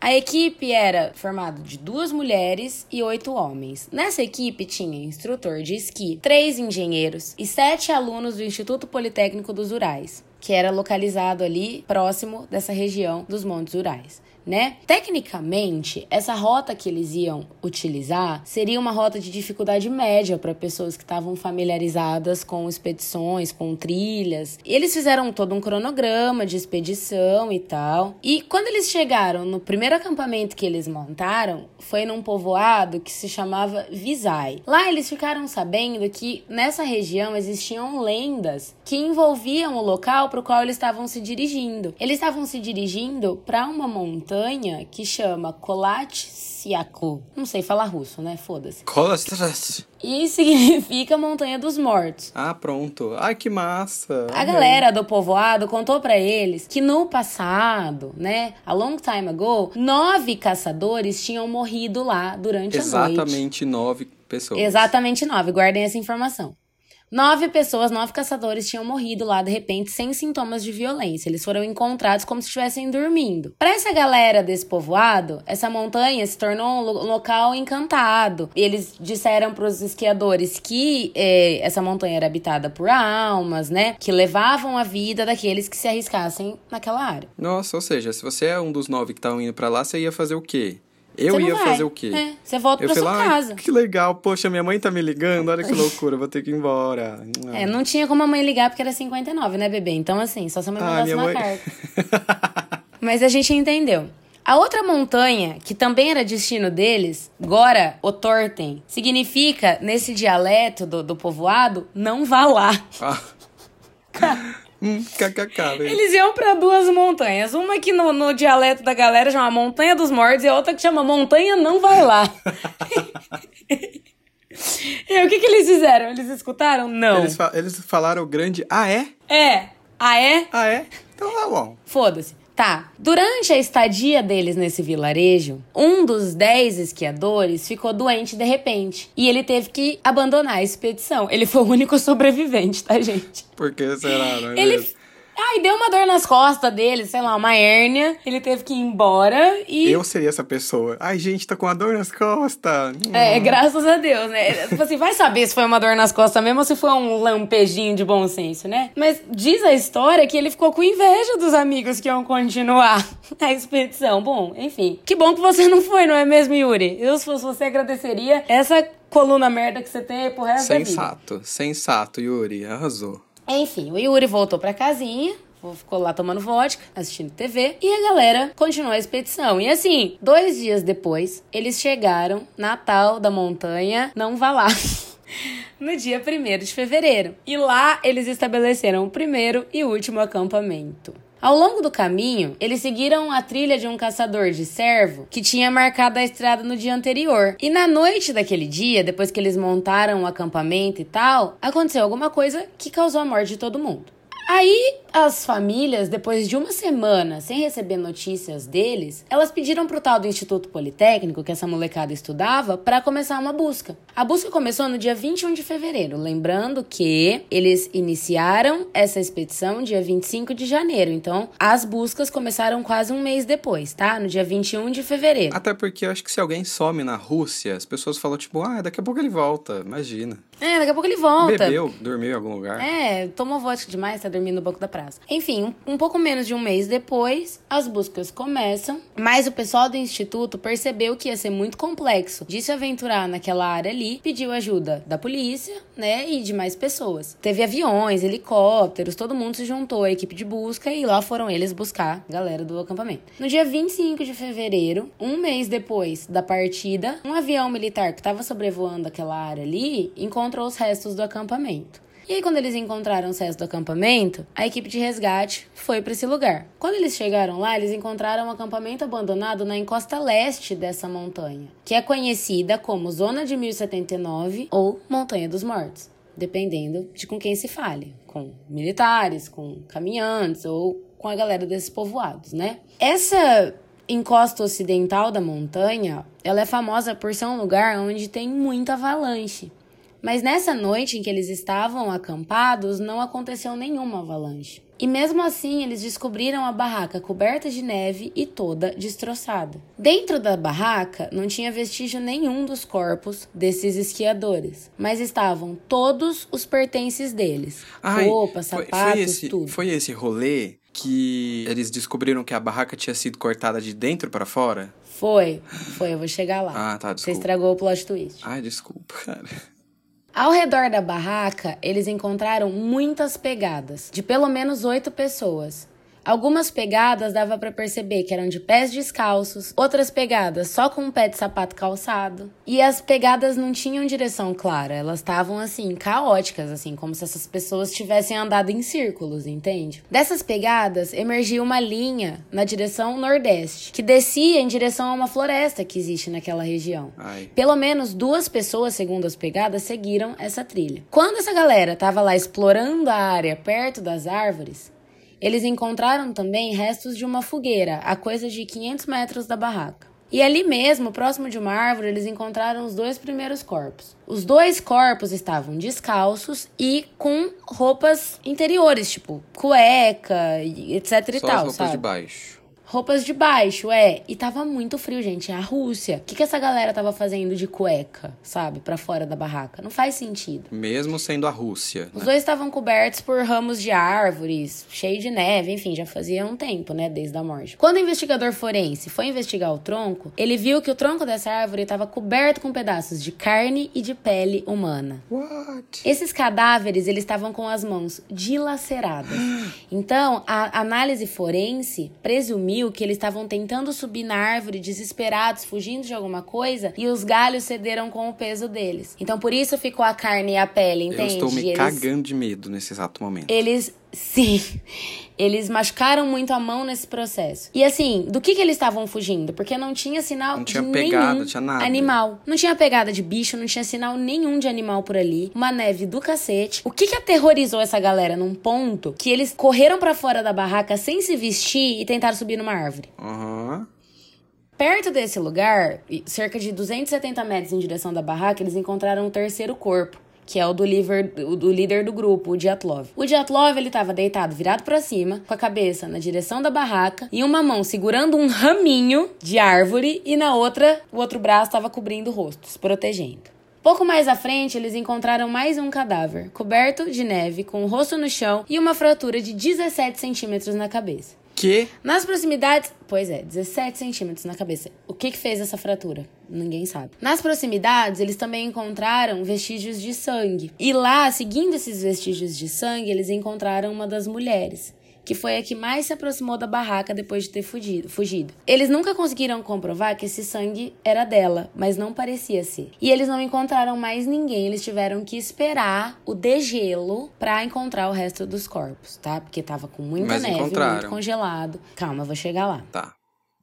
A equipe era formada de duas mulheres e oito homens. Nessa equipe tinha instrutor de esqui, três engenheiros e sete alunos do Instituto Politécnico dos Urais, que era localizado ali próximo dessa região dos Montes Urais né? Tecnicamente, essa rota que eles iam utilizar seria uma rota de dificuldade média para pessoas que estavam familiarizadas com expedições, com trilhas. Eles fizeram todo um cronograma de expedição e tal. E quando eles chegaram no primeiro acampamento que eles montaram, foi num povoado que se chamava Visay. Lá eles ficaram sabendo que nessa região existiam lendas que envolviam o local para o qual eles estavam se dirigindo. Eles estavam se dirigindo para uma montanha que chama Kolatsyaklu. Não sei falar russo, né? Foda-se. Kolatsyaklu. E significa Montanha dos Mortos. Ah, pronto. Ai, que massa. A galera do povoado contou para eles que no passado, né, a long time ago, nove caçadores tinham morrido lá durante Exatamente a noite. Exatamente nove pessoas. Exatamente nove. Guardem essa informação. Nove pessoas, nove caçadores tinham morrido lá de repente sem sintomas de violência. Eles foram encontrados como se estivessem dormindo. Para essa galera desse povoado, essa montanha se tornou um local encantado. Eles disseram para os esquiadores que eh, essa montanha era habitada por almas, né? Que levavam a vida daqueles que se arriscassem naquela área. Nossa, ou seja, se você é um dos nove que estavam indo para lá, você ia fazer o quê? Eu ia vai. fazer o quê? É, você volta eu pra sua falei, casa. que legal, poxa, minha mãe tá me ligando, olha que loucura, vou ter que ir embora. É, não tinha como a mãe ligar porque era 59, né, bebê? Então, assim, só se a mãe ah, mandasse uma mãe... carta. Mas a gente entendeu. A outra montanha, que também era destino deles, Gora Otorten, significa, nesse dialeto do, do povoado, não vá lá. Ah. Hum, kkk, Eles iam para duas montanhas. Uma que no, no, dialeto da galera chama Montanha dos Mortos e a outra que chama Montanha Não Vai Lá. e o que, que eles fizeram? Eles escutaram? Não. Eles, fa eles falaram grande. Ah, é? É. Ah, é? Ah, é? Então tá bom. Foda-se. Tá. Durante a estadia deles nesse vilarejo, um dos dez esquiadores ficou doente de repente. E ele teve que abandonar a expedição. Ele foi o único sobrevivente, tá, gente? Por que será, não é Ele. Ai, deu uma dor nas costas dele, sei lá, uma hérnia. Ele teve que ir embora e. Eu seria essa pessoa. Ai, gente, tá com uma dor nas costas. É, graças a Deus, né? Tipo assim, vai saber se foi uma dor nas costas mesmo ou se foi um lampejinho de bom senso, né? Mas diz a história que ele ficou com inveja dos amigos que iam continuar a expedição. Bom, enfim. Que bom que você não foi, não é mesmo, Yuri? Eu, se fosse você, agradeceria essa coluna merda que você tem pro resto da vida. Sensato, sensato, Yuri. Arrasou. Enfim, o Yuri voltou pra casinha, ficou lá tomando vodka, assistindo TV, e a galera continuou a expedição. E assim, dois dias depois, eles chegaram na tal da montanha Não Vá Lá. No dia 1 de fevereiro. E lá eles estabeleceram o primeiro e último acampamento. Ao longo do caminho, eles seguiram a trilha de um caçador de cervo que tinha marcado a estrada no dia anterior. E na noite daquele dia, depois que eles montaram o acampamento e tal, aconteceu alguma coisa que causou a morte de todo mundo. Aí as famílias, depois de uma semana sem receber notícias deles, elas pediram pro tal do Instituto Politécnico, que essa molecada estudava, para começar uma busca. A busca começou no dia 21 de fevereiro, lembrando que eles iniciaram essa expedição dia 25 de janeiro. Então, as buscas começaram quase um mês depois, tá? No dia 21 de fevereiro. Até porque eu acho que se alguém some na Rússia, as pessoas falam tipo, ah, daqui a pouco ele volta, imagina. É, daqui a pouco ele volta. Bebeu, dormiu em algum lugar. É, tomou vodka demais, tá dormindo no banco da praça. Enfim, um, um, pouco menos de um mês depois, as buscas começam, mas o pessoal do instituto percebeu que ia ser muito complexo de se aventurar naquela área ali, pediu ajuda da polícia, né, e de mais pessoas. Teve aviões, helicópteros, todo mundo se juntou à equipe de busca e lá foram eles buscar a galera do acampamento. No dia 25 de fevereiro, um mês depois da partida, um avião militar que estava sobrevoando aquela área ali encontrou os restos do acampamento. E aí, quando eles encontraram os restos do acampamento, a equipe de resgate foi para esse lugar. Quando eles chegaram lá, eles encontraram um acampamento abandonado na encosta leste dessa montanha, que é conhecida como Zona de 1079 ou Montanha dos Mortos, dependendo de com quem se fale, com militares, com caminhantes ou com a galera desses povoados, né? Essa encosta ocidental da montanha, ela é famosa por ser um lugar onde tem muita avalanche. Mas nessa noite em que eles estavam acampados, não aconteceu nenhuma avalanche. E mesmo assim, eles descobriram a barraca coberta de neve e toda destroçada. Dentro da barraca não tinha vestígio nenhum dos corpos desses esquiadores, mas estavam todos os pertences deles: Ai, roupa, sapatos, foi esse, tudo. Foi esse rolê que eles descobriram que a barraca tinha sido cortada de dentro para fora? Foi, foi, eu vou chegar lá. Ah, tá, desculpa. Você estragou o plot twist. Ai, desculpa, cara. Ao redor da barraca, eles encontraram muitas pegadas, de pelo menos oito pessoas. Algumas pegadas dava para perceber que eram de pés descalços, outras pegadas só com um pé de sapato calçado. E as pegadas não tinham direção clara, elas estavam assim, caóticas, assim, como se essas pessoas tivessem andado em círculos, entende? Dessas pegadas emergia uma linha na direção nordeste, que descia em direção a uma floresta que existe naquela região. Ai. Pelo menos duas pessoas, segundo as pegadas, seguiram essa trilha. Quando essa galera estava lá explorando a área perto das árvores, eles encontraram também restos de uma fogueira, a coisa de 500 metros da barraca. E ali mesmo, próximo de uma árvore, eles encontraram os dois primeiros corpos. Os dois corpos estavam descalços e com roupas interiores, tipo cueca, etc e Só tal, as roupas sabe? de baixo. Roupas de baixo, é. E tava muito frio, gente. É a Rússia. O que, que essa galera tava fazendo de cueca, sabe? Pra fora da barraca? Não faz sentido. Mesmo sendo a Rússia. Os né? dois estavam cobertos por ramos de árvores, cheio de neve, enfim, já fazia um tempo, né, desde a morte. Quando o investigador forense foi investigar o tronco, ele viu que o tronco dessa árvore estava coberto com pedaços de carne e de pele humana. What? Esses cadáveres, eles estavam com as mãos dilaceradas. Então, a análise forense presumiu que eles estavam tentando subir na árvore desesperados, fugindo de alguma coisa, e os galhos cederam com o peso deles. Então, por isso ficou a carne e a pele, Eu entende? estou me eles- cagando de medo nesse exato momento. eles, sim, eles machucaram muito a mão nesse processo. E assim, do que que eles estavam fugindo? Porque não tinha sinal Não tinha de pegada, nenhum tinha nada. animal. Não tinha pegada de bicho, não tinha sinal nenhum de animal por ali. Uma neve do cacete. O que que aterrorizou essa galera num ponto que eles correram pra fora da barraca sem se vestir e tentaram subir numa árvore? Aham. Perto desse lugar, cerca de 270 metros em direção da barraca, eles encontraram o terceiro corpo, que é o do, líder, o do líder do grupo, o Diatlov. O Diatlov, ele tava deitado, virado pra cima, com a cabeça na direção da barraca, e uma mão segurando um raminho de árvore, e na outra, o outro braço estava cobrindo o rosto, se protegendo. Pouco mais à frente, eles encontraram mais um cadáver, coberto de neve, com o rosto no chão e uma fratura de 17 centímetros na cabeça. Que? Nas proximidades. Pois é, 17 centímetros na cabeça. O que que fez essa fratura? Ninguém sabe. Nas proximidades, eles também encontraram vestígios de sangue. E lá, seguindo esses vestígios de sangue, eles encontraram uma das mulheres. Que foi a que mais se aproximou da barraca depois de ter fugido. fugido. Eles nunca conseguiram comprovar que esse sangue era dela, mas não parecia ser. E eles não encontraram mais ninguém, eles tiveram que esperar o degelo pra encontrar o resto dos corpos, tá? Porque tava com muita Mas neve, muito congelado. Calma, eu vou chegar lá. Tá.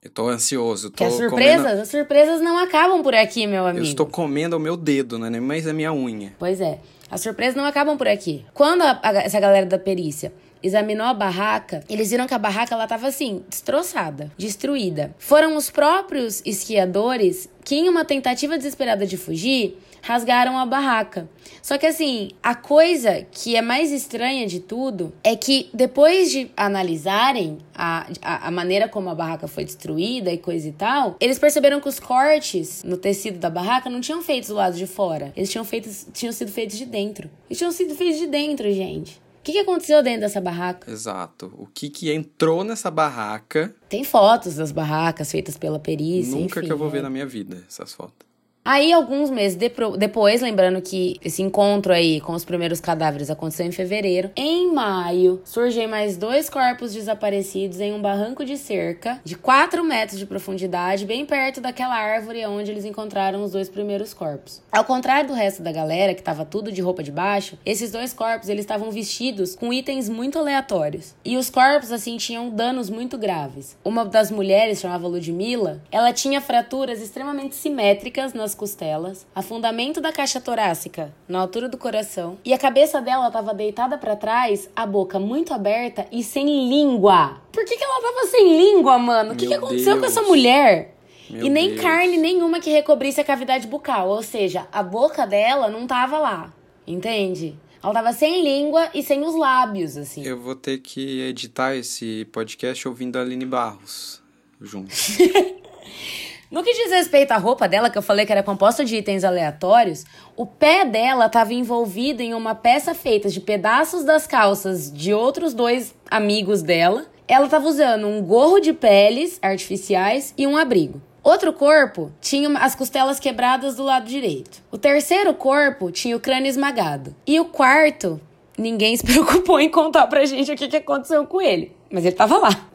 Eu tô ansioso. Tô Que as surpresas, comendo- as surpresas não acabam por aqui, meu Eu amigo. estou comendo o meu dedo, né? Nem mais a minha unha. Pois é, as surpresas não acabam por aqui. Quando a- a- essa galera da perícia examinou a barraca, eles viram que a barraca ela tava assim, destroçada, destruída. Foram os próprios esquiadores que, em uma tentativa desesperada de fugir, rasgaram a barraca. Só que assim, a coisa que é mais estranha de tudo é que depois de analisarem a, a, a maneira como a barraca foi destruída e coisa e tal, eles perceberam que os cortes no tecido da barraca não tinham feitos do lado de fora. Eles tinham, feitos, tinham sido feitos de dentro. Eles tinham sido feitos de dentro, gente. O que, que aconteceu dentro dessa barraca? Exato. O que que entrou nessa barraca? Tem fotos das barracas feitas pela perícia. Nunca enfim, que eu vou é. ver na minha vida essas fotos. Aí, alguns meses depois, lembrando que esse encontro aí com os primeiros cadáveres aconteceu em fevereiro, em maio, surgem mais dois corpos desaparecidos em um barranco de cerca de 4 metros de profundidade, bem perto daquela árvore onde eles encontraram os dois primeiros corpos. Ao contrário do resto da galera, que tava tudo de roupa de baixo, esses dois corpos eles estavam vestidos com itens muito aleatórios. E os corpos, assim, tinham danos muito graves. Uma das mulheres, chamava Ludmilla, ela tinha fraturas extremamente simétricas nas costelas, afundamento da caixa torácica na altura do coração, e a cabeça dela estava deitada para trás, a boca muito aberta e sem língua. Por que, que ela tava sem língua, mano? O que, que aconteceu com Deus. essa mulher? Meu e nem Deus. carne nenhuma que recobrisse a cavidade bucal, ou seja, a boca dela não tava lá, entende? Ela tava sem língua e sem os lábios, assim. Eu vou ter que editar esse podcast ouvindo a Aline Barros junto. No que diz respeito à roupa dela, que eu falei que era composta de itens aleatórios, o pé dela estava envolvido em uma peça feita de pedaços das calças de outros dois amigos dela. Ela estava usando um gorro de peles artificiais e um abrigo. Outro corpo tinha as costelas quebradas do lado direito. O terceiro corpo tinha o crânio esmagado. E o quarto ninguém se preocupou em contar pra gente o que, que aconteceu com ele. Mas ele tava lá.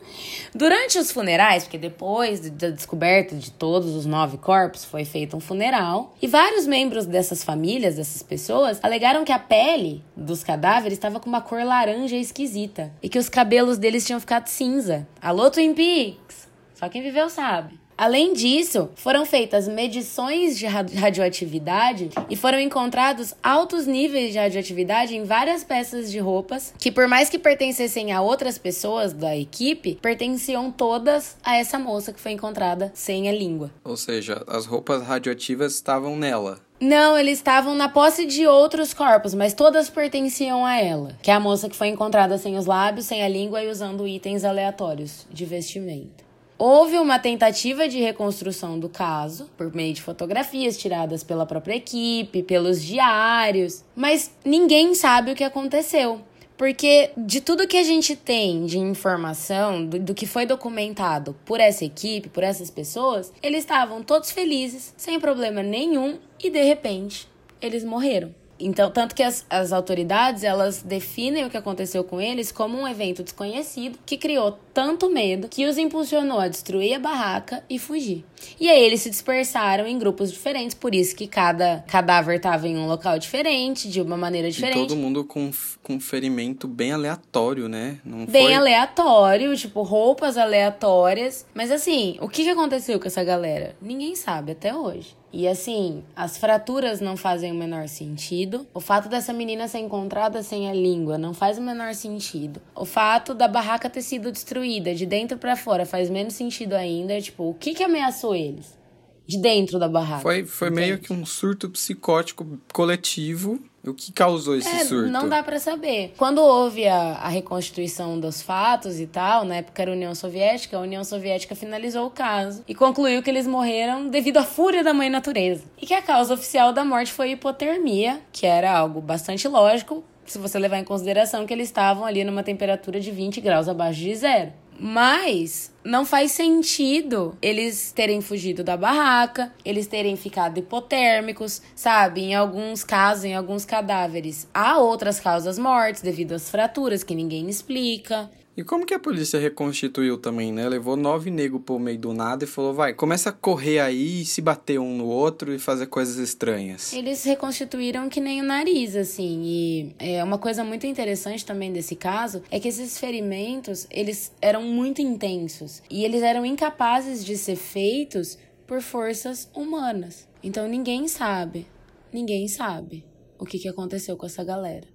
Durante os funerais, porque depois da descoberta de todos os nove corpos, foi feito um funeral, e vários membros dessas famílias, dessas pessoas, alegaram que a pele dos cadáveres estava com uma cor laranja esquisita e que os cabelos deles tinham ficado cinza. Alô, Twin Peaks! Só quem viveu sabe. Além disso, foram feitas medições de radioatividade e foram encontrados altos níveis de radioatividade em várias peças de roupas que, por mais que pertencessem a outras pessoas da equipe, pertenciam todas a essa moça que foi encontrada sem a língua. Ou seja, as roupas radioativas estavam nela. Não, eles estavam na posse de outros corpos, mas todas pertenciam a ela. Que é a moça que foi encontrada sem os lábios, sem a língua e usando itens aleatórios de vestimenta. Houve uma tentativa de reconstrução do caso, por meio de fotografias tiradas pela própria equipe, pelos diários, mas ninguém sabe o que aconteceu. Porque de tudo que a gente tem de informação, do, do, que foi documentado por essa equipe, por essas pessoas, eles estavam todos felizes, sem problema nenhum, e de repente eles morreram. Então, tanto que as, as autoridades, elas definem o que aconteceu com eles como um evento desconhecido que criou tanto medo que os impulsionou a destruir a barraca e fugir. E aí eles se dispersaram em grupos diferentes, por isso que cada cadáver estava em um local diferente, de uma maneira diferente. E todo mundo com, com ferimento bem aleatório, né? Não bem foi... aleatório, tipo, roupas aleatórias. Mas assim, o que aconteceu com essa galera? Ninguém sabe até hoje. E assim, as fraturas não fazem o menor sentido. O fato dessa menina ser encontrada sem a língua não faz o menor sentido. O fato da barraca ter sido destruída de dentro para fora faz menos sentido ainda. Tipo, o que que ameaçou eles? De dentro da barraca. Foi, foi meio que um surto psicótico coletivo o que causou esse é, surto? Não dá para saber. Quando houve a, a, reconstituição dos fatos e tal, na época era a União Soviética, a União Soviética finalizou o caso e concluiu que eles morreram devido à fúria da mãe natureza. E que a causa oficial da morte foi hipotermia, que era algo bastante lógico, se você levar em consideração que eles estavam ali numa temperatura de 20 graus abaixo de zero. Mas não faz sentido eles terem fugido da barraca, eles terem ficado hipotérmicos, sabe? Em alguns casos, em alguns cadáveres, há outras causas mortes devido às fraturas que ninguém explica. E como que a polícia reconstituiu também, né? Levou nove negros pro meio do nada e falou, vai, começa a correr aí, se bater um no outro e fazer coisas estranhas. Eles reconstituíram que nem o nariz, assim. E é uma coisa muito interessante também desse caso é que esses ferimentos, eles eram muito intensos. E eles eram incapazes de ser feitos por forças humanas. Então ninguém sabe, ninguém sabe o que, que aconteceu com essa galera.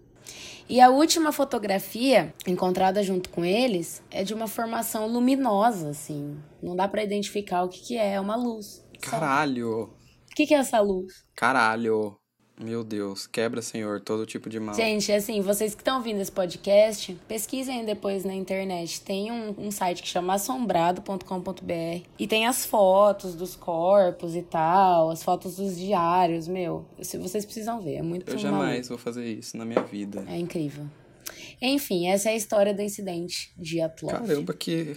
E a última fotografia encontrada junto com eles é de uma formação luminosa, assim. Não dá para identificar o que, que é, é uma luz. Caralho! O que, que é essa luz? Caralho! Meu Deus, quebra, Senhor, todo tipo de mal. Gente, assim, vocês que estão ouvindo esse podcast, pesquisem depois na internet. Tem um, um site que chama assombrado.com.br e tem as fotos dos corpos e tal, as fotos dos diários, meu. Se vocês precisam ver, é muito Eu jamais vou fazer isso na minha vida. É incrível. Enfim, essa é a história do incidente de Atlov. Caramba, que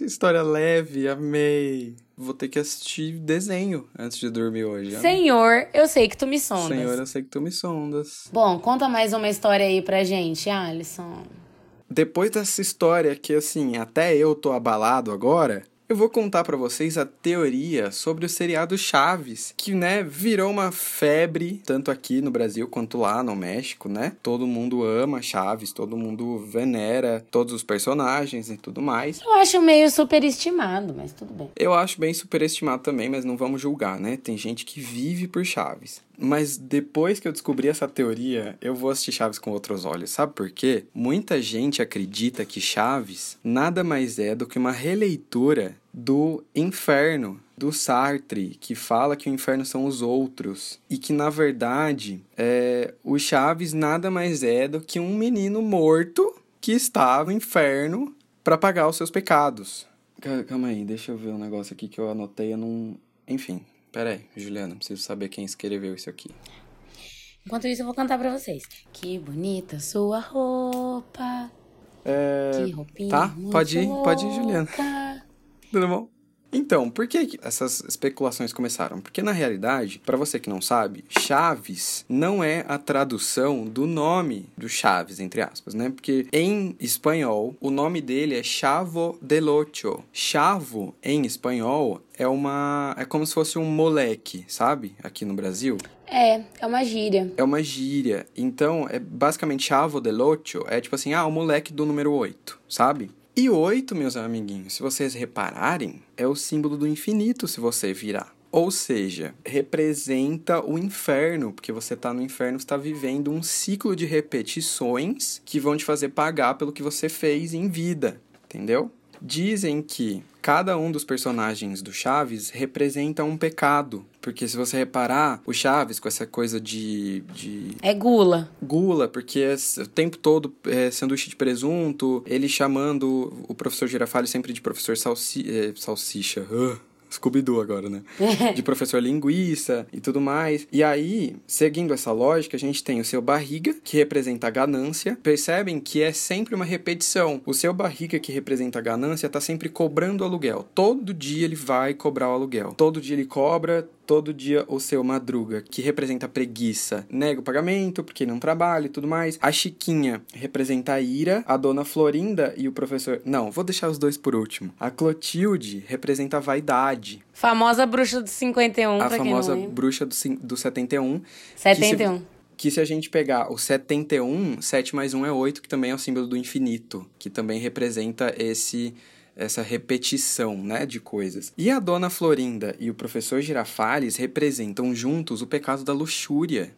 história leve, amei. Vou ter que assistir desenho antes de dormir hoje. Senhor, eu sei que tu me sondas. Senhor, eu sei que tu me sondas. Bom, conta mais uma história aí pra gente, Alisson. Depois dessa história que, assim, até eu tô abalado agora, eu vou contar para vocês a teoria sobre o seriado Chaves, que, né, virou uma febre tanto aqui no Brasil quanto lá no México, né? Todo mundo ama Chaves, todo mundo venera todos os personagens e tudo mais. Eu acho meio superestimado, mas tudo bem. Eu acho bem superestimado também, mas não vamos julgar, né? Tem gente que vive por Chaves. Mas depois que eu descobri essa teoria, eu vou assistir Chaves com outros olhos. Sabe por quê? Muita gente acredita que Chaves nada mais é do que uma releitura do Inferno, do Sartre, que fala que o inferno são os outros. E que, na verdade, é, o Chaves nada mais é do que um menino morto que estava no inferno para pagar os seus pecados. Calma aí, deixa eu ver um negócio aqui que eu anotei, eu não. Enfim, Pera aí, Juliana, preciso saber quem escreveu isso aqui. Enquanto isso, eu vou cantar pra vocês. Que bonita sua roupa. É... Que roupinha. Tá, pode ir, louca. pode ir, Juliana. Tudo bom? Então, por que essas especulações começaram? Porque na realidade, para você que não sabe, Chaves não é a tradução do nome do Chaves, entre aspas, né? Porque em espanhol, o nome dele é Chavo del Ocho. Chavo em espanhol é uma é como se fosse um moleque, sabe? Aqui no Brasil. É, é uma gíria. É uma gíria. Então, é basicamente Chavo del Ocho é tipo assim, ah, o moleque do número 8, sabe? E 8, meus amiguinhos, se vocês repararem, é o símbolo do infinito se você virar. Ou seja, representa o inferno, porque você está no inferno, está vivendo um ciclo de repetições que vão te fazer pagar pelo que você fez em vida, entendeu? Dizem que cada um dos personagens do Chaves representa um pecado. Porque se você reparar, o Chaves, com essa coisa de. de... É gula. Gula, porque é o tempo todo é sanduíche de presunto, ele chamando o professor Girafales sempre de professor salsi... É, salsicha. Uh Scooby-Doo agora, né? de professor linguiça e tudo mais. E aí, seguindo essa lógica, a gente tem o seu barriga, que representa a ganância. Percebem que é sempre uma repetição. O seu barriga, que representa a ganância, tá sempre cobrando aluguel. Todo dia ele vai cobrar o aluguel. Todo dia ele cobra, todo dia o seu madruga, que representa preguiça, nega o pagamento porque não trabalha e tudo mais. A Chiquinha representa a ira, a dona Florinda e o professor. Não, vou deixar os dois por último. A Clotilde representa a vaidade. Famosa bruxa do 51, A famosa bruxa do, do 71. 71. Que se, que se a gente pegar o 71, 7 mais 1 é 8, que também é o símbolo do infinito, que também representa esse essa repetição, né, de coisas. E a dona Florinda e o professor Girafales representam juntos o pecado da luxúria.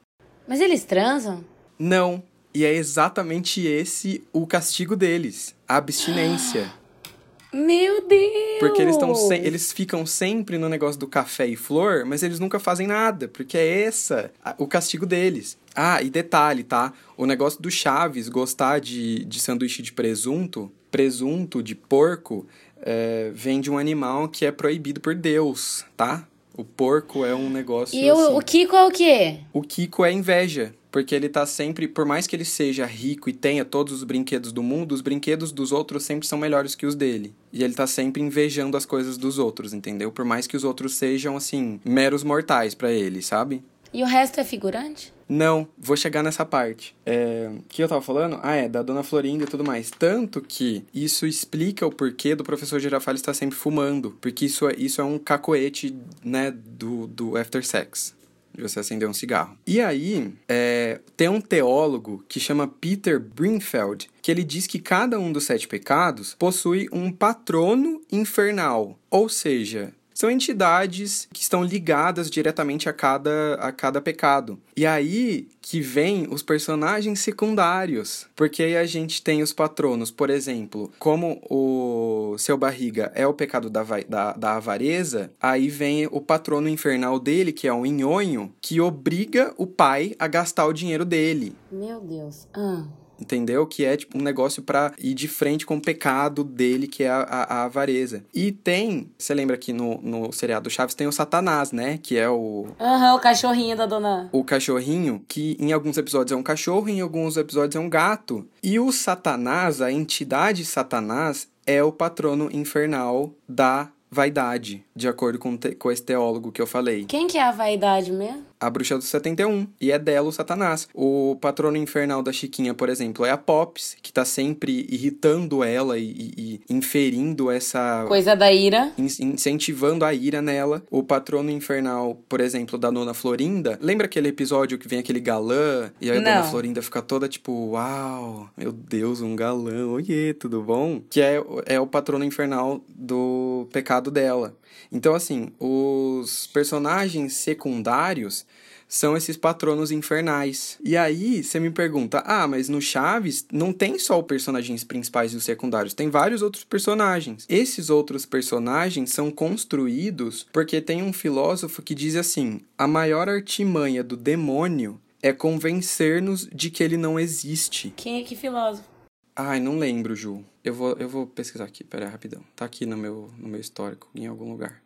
Mas eles transam? Não. E é exatamente esse o castigo deles, a abstinência. Meu Deus! Porque eles estão se... eles ficam sempre no negócio do café e flor, mas eles nunca fazem nada, porque é essa o castigo deles. Ah, e detalhe, tá? O negócio do Chaves gostar de, de sanduíche de presunto presunto de porco é, vem de um animal que é proibido por Deus, tá? O porco é um negócio. E assim. o, o Kiko é o quê? O Kiko é inveja. Porque ele tá sempre, por mais que ele seja rico e tenha todos os brinquedos do mundo, os brinquedos dos outros sempre são melhores que os dele. E ele tá sempre invejando as coisas dos outros, entendeu? Por mais que os outros sejam, assim, meros mortais para ele, sabe? E o resto é figurante? Não, vou chegar nessa parte. É, que eu tava falando? Ah, é, da Dona Florinda e tudo mais. Tanto que isso explica o porquê do professor Girafales estar sempre fumando. Porque isso é, isso é um cacoete, né, do, do after sex. De você acender um cigarro. E aí, é, tem um teólogo que chama Peter Brinfeld, que ele diz que cada um dos sete pecados possui um patrono infernal. Ou seja, são entidades que estão ligadas diretamente a cada, a cada pecado. E aí que vem os personagens secundários, porque aí a gente tem os patronos, por exemplo, como o seu barriga é o pecado da, da, da avareza, aí vem o patrono infernal dele, que é o nhonho, que obriga o pai a gastar o dinheiro dele. Meu Deus. Ah entendeu? Que é tipo um negócio para ir de frente com o pecado dele, que é a, a, a avareza. E tem, você lembra que no, no seriado Chaves tem o Satanás, né? Que é o. Aham, uhum, o cachorrinho da dona. O cachorrinho, que em alguns episódios é um cachorro, em alguns episódios é um gato. E o Satanás, a entidade Satanás, é o patrono infernal da vaidade, de acordo com, te, com esse teólogo que eu falei. Quem que é a vaidade mesmo? A bruxa do 71, e é dela o Satanás. O patrono infernal da Chiquinha, por exemplo, é a Pops, que tá sempre irritando ela e, e, e inferindo essa... Coisa da ira. In, incentivando a ira nela. O patrono infernal, por exemplo, da Nona Florinda, lembra aquele episódio que vem aquele galã, e aí a Não. Dona Florinda fica toda tipo, uau, meu Deus, um galã, oiê, tudo bom? Que é, é o patrono infernal do pecado dela. Então, assim, os personagens secundários são esses patronos infernais. E aí, você me pergunta: ah, mas no Chaves não tem só os personagens principais e os secundários, tem vários outros personagens. Esses outros personagens são construídos porque tem um filósofo que diz assim: a maior artimanha do demônio é convencer-nos de que ele não existe. Quem é que filósofo? Ai, não lembro, Ju. Eu vou, eu vou pesquisar aqui, pera aí, rapidão. Tá aqui no meu, no meu histórico, em algum lugar.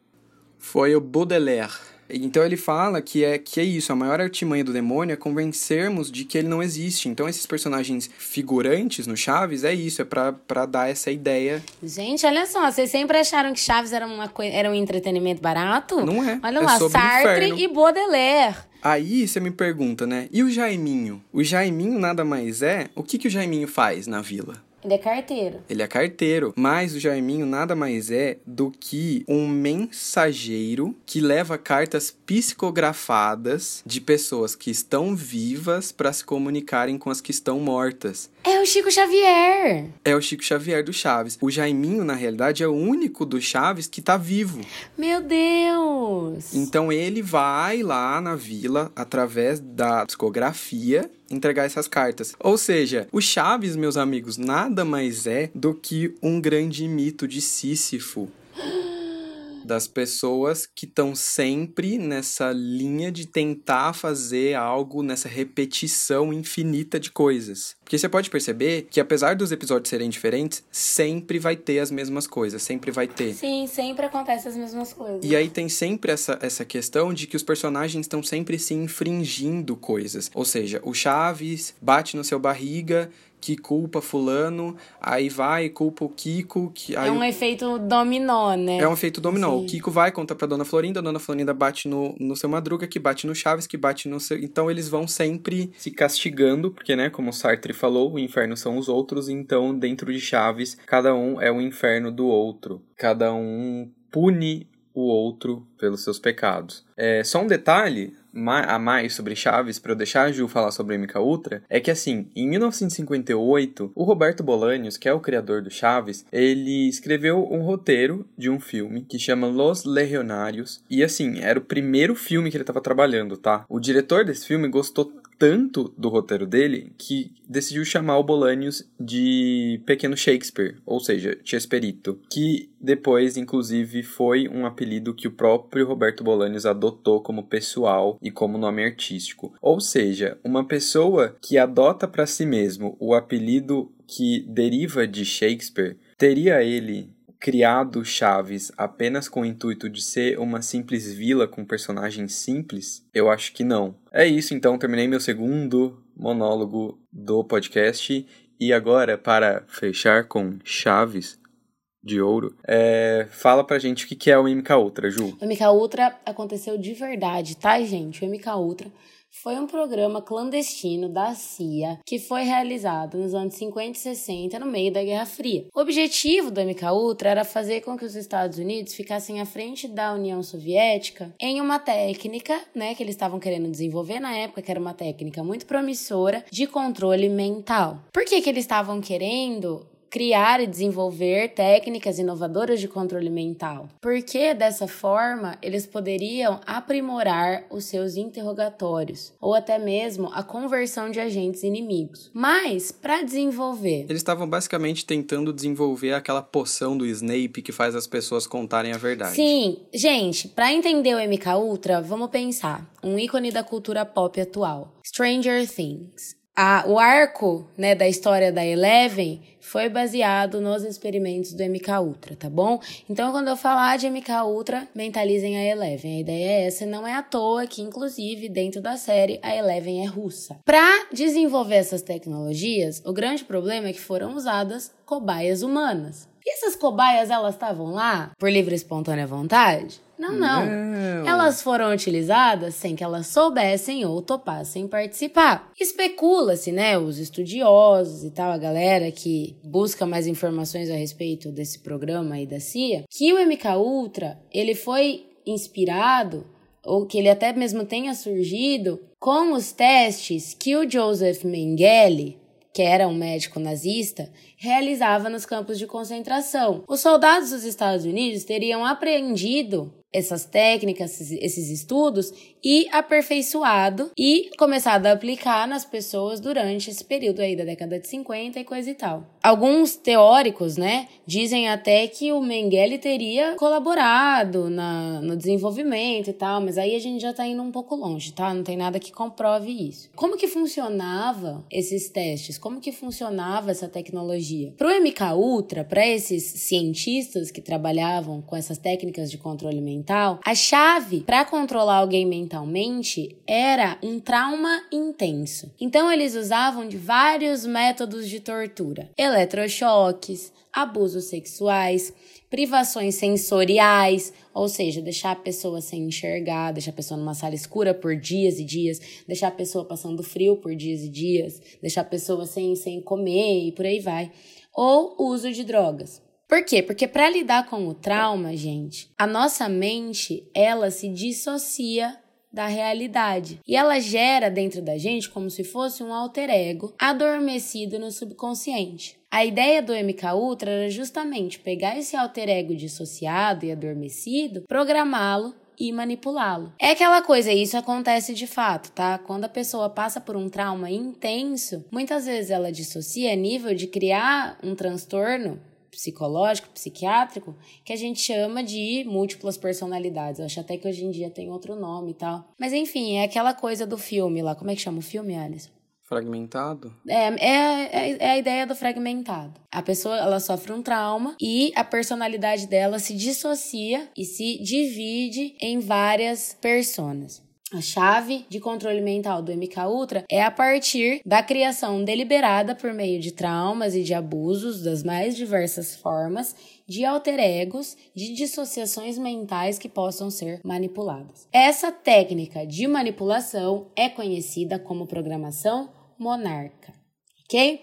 Foi o Baudelaire Então ele fala que é que é isso, a maior artimanha do demônio é convencermos de que ele não existe. Então esses personagens figurantes no Chaves é isso, é pra, pra dar essa ideia. Gente, olha só, vocês sempre acharam que Chaves era, uma, era um entretenimento barato? Não é. Olha é lá, Sartre e Baudelaire. Aí você me pergunta, né? E o Jaiminho? O Jaiminho nada mais é. O que, que o Jaiminho faz na vila? Ele é carteiro. Ele é carteiro, mas o Jaiminho nada mais é do que um mensageiro que leva cartas psicografadas de pessoas que estão vivas para se comunicarem com as que estão mortas. É o Chico Xavier. É o Chico Xavier do Chaves. O Jaiminho, na realidade, é o único do Chaves que tá vivo. Meu Deus. Então ele vai lá na vila através da psicografia entregar essas cartas. Ou seja, o Chaves, meus amigos, nada mais é do que um grande mito de Sísifo. Das pessoas que estão sempre nessa linha de tentar fazer algo nessa repetição infinita de coisas. Porque você pode perceber que, apesar dos episódios serem diferentes, sempre vai ter as mesmas coisas, sempre vai ter. Sim, sempre acontece as mesmas coisas. E aí tem sempre essa, essa questão de que os personagens estão sempre se infringindo coisas. Ou seja, o Chaves bate no seu barriga que culpa fulano, aí vai e culpa o Kiko, que é um efeito dominó, né? é um efeito dominó. Sim. O Kiko vai, conta pra Dona Florinda, a Dona Florinda bate no, no seu Madruga, que bate no Chaves, que bate no seu... Então eles vão sempre se castigando, porque, né, como o Sartre falou, o inferno são os outros, então dentro de Chaves, cada um é o inferno do outro. Cada um pune o outro pelos seus pecados. É, só um detalhe a mais sobre Chaves, para eu deixar a Ju falar sobre MK Ultra, é que assim, em 1958, o Roberto Bolanhos, que é o criador do Chaves, ele escreveu um roteiro de um filme que chama Los Legionários, e assim, era o primeiro filme que ele estava trabalhando, tá? O diretor desse filme gostou tanto do roteiro dele que decidiu chamar o Bolanhos de Pequeno Shakespeare, ou seja, Chesperito, que depois, inclusive, foi um apelido que o próprio Roberto Bolanhos adotou como pessoal e como nome artístico. Ou seja, uma pessoa que adota para si mesmo o apelido que deriva de Shakespeare, teria ele criado Chaves apenas com o intuito de ser uma simples vila com personagens simples? Eu acho que não. É isso, então, terminei meu segundo monólogo do podcast. E agora, para fechar com Chaves de Ouro, é, fala pra gente o que é o MK Ultra, Ju. O MK Ultra aconteceu de verdade, tá, gente? O MK Ultra foi um programa clandestino da CIA que foi realizado nos anos 50 e 60 no meio da Guerra Fria. O objetivo do MK Ultra era fazer com que os Estados Unidos ficassem à frente da União Soviética em uma técnica, né, que eles estavam querendo desenvolver na época, que era uma técnica muito promissora de controle mental. Por que que eles estavam querendo criar e desenvolver técnicas inovadoras de controle mental, porque dessa forma eles poderiam aprimorar os seus interrogatórios ou até mesmo a conversão de agentes inimigos. Mas para desenvolver, Eles estavam basicamente tentando desenvolver aquela poção do Snape que faz as pessoas contarem a verdade. sim, gente, para entender o MK Ultra, vamos pensar um ícone da cultura pop atual, Stranger Things. A, o arco né, da história da Eleven foi baseado nos experimentos do MK Ultra, tá bom? Então, quando eu falar de MK Ultra, mentalizem a Eleven. A ideia é essa, não é à toa que, inclusive, dentro da série, a Eleven é russa. Para desenvolver essas tecnologias, o grande problema é que foram usadas cobaias humanas. E essas cobaias, elas estavam lá por livre e espontânea vontade? Não, não. Não. Elas foram utilizadas sem que elas soubessem ou topassem participar. Especula-se, né, os estudiosos e tal, a galera que busca mais informações a respeito desse programa aí da CIA, que o MK Ultra, ele foi inspirado ou que ele até mesmo tenha surgido com os testes que o Joseph Mengele, que era um médico nazista, realizava nos campos de concentração. Os soldados dos Estados Unidos teriam aprendido essas técnicas, esses- estudos e aperfeiçoado e começado a aplicar nas pessoas durante esse período aí da década de 50 e coisa e tal. Alguns teóricos, né, dizem até que o Mengele teria colaborado na, no desenvolvimento e tal, mas aí a gente já tá indo um pouco longe, tá? Não tem nada que comprove isso. Como que funcionava esses testes? Como que funcionava essa tecnologia? Pro MK Ultra, para esses cientistas que trabalhavam com essas técnicas de controle mental, a chave para controlar alguém mentalmente era um trauma intenso. Então eles usavam de vários métodos de tortura eletrochoques, abusos sexuais, privações sensoriais, ou seja, deixar a pessoa sem enxergar, deixar a pessoa numa sala escura por dias e dias, deixar a pessoa passando frio por dias e dias, deixar a pessoa sem, sem comer e por aí vai. Ou uso de drogas. Por quê? Porque para lidar com o trauma, gente, a nossa mente, ela se dissocia da realidade. E ela gera dentro da gente como se fosse um alter ego adormecido no subconsciente. A ideia do MK Ultra era justamente pegar esse alter ego dissociado e adormecido, programá-lo e manipulá-lo. É aquela coisa, isso acontece de fato, tá? Quando a pessoa passa por um trauma intenso, muitas vezes ela dissocia a nível de criar um transtorno psicológico, psiquiátrico, que a gente chama de múltiplas personalidades. Eu acho até que hoje em dia tem outro nome e tal. Mas enfim, é aquela coisa do filme lá. Como é que chama o filme, Alisson? Fragmentado? É, é, é, a ideia do fragmentado. A pessoa ela sofre um trauma e a personalidade dela se dissocia e se divide em várias personas. A chave de controle mental do MK Ultra é a partir da criação deliberada por meio de traumas e de abusos das mais diversas formas de alter egos, de dissociações mentais que possam ser manipuladas. Essa técnica de manipulação é conhecida como programação monarca, ok?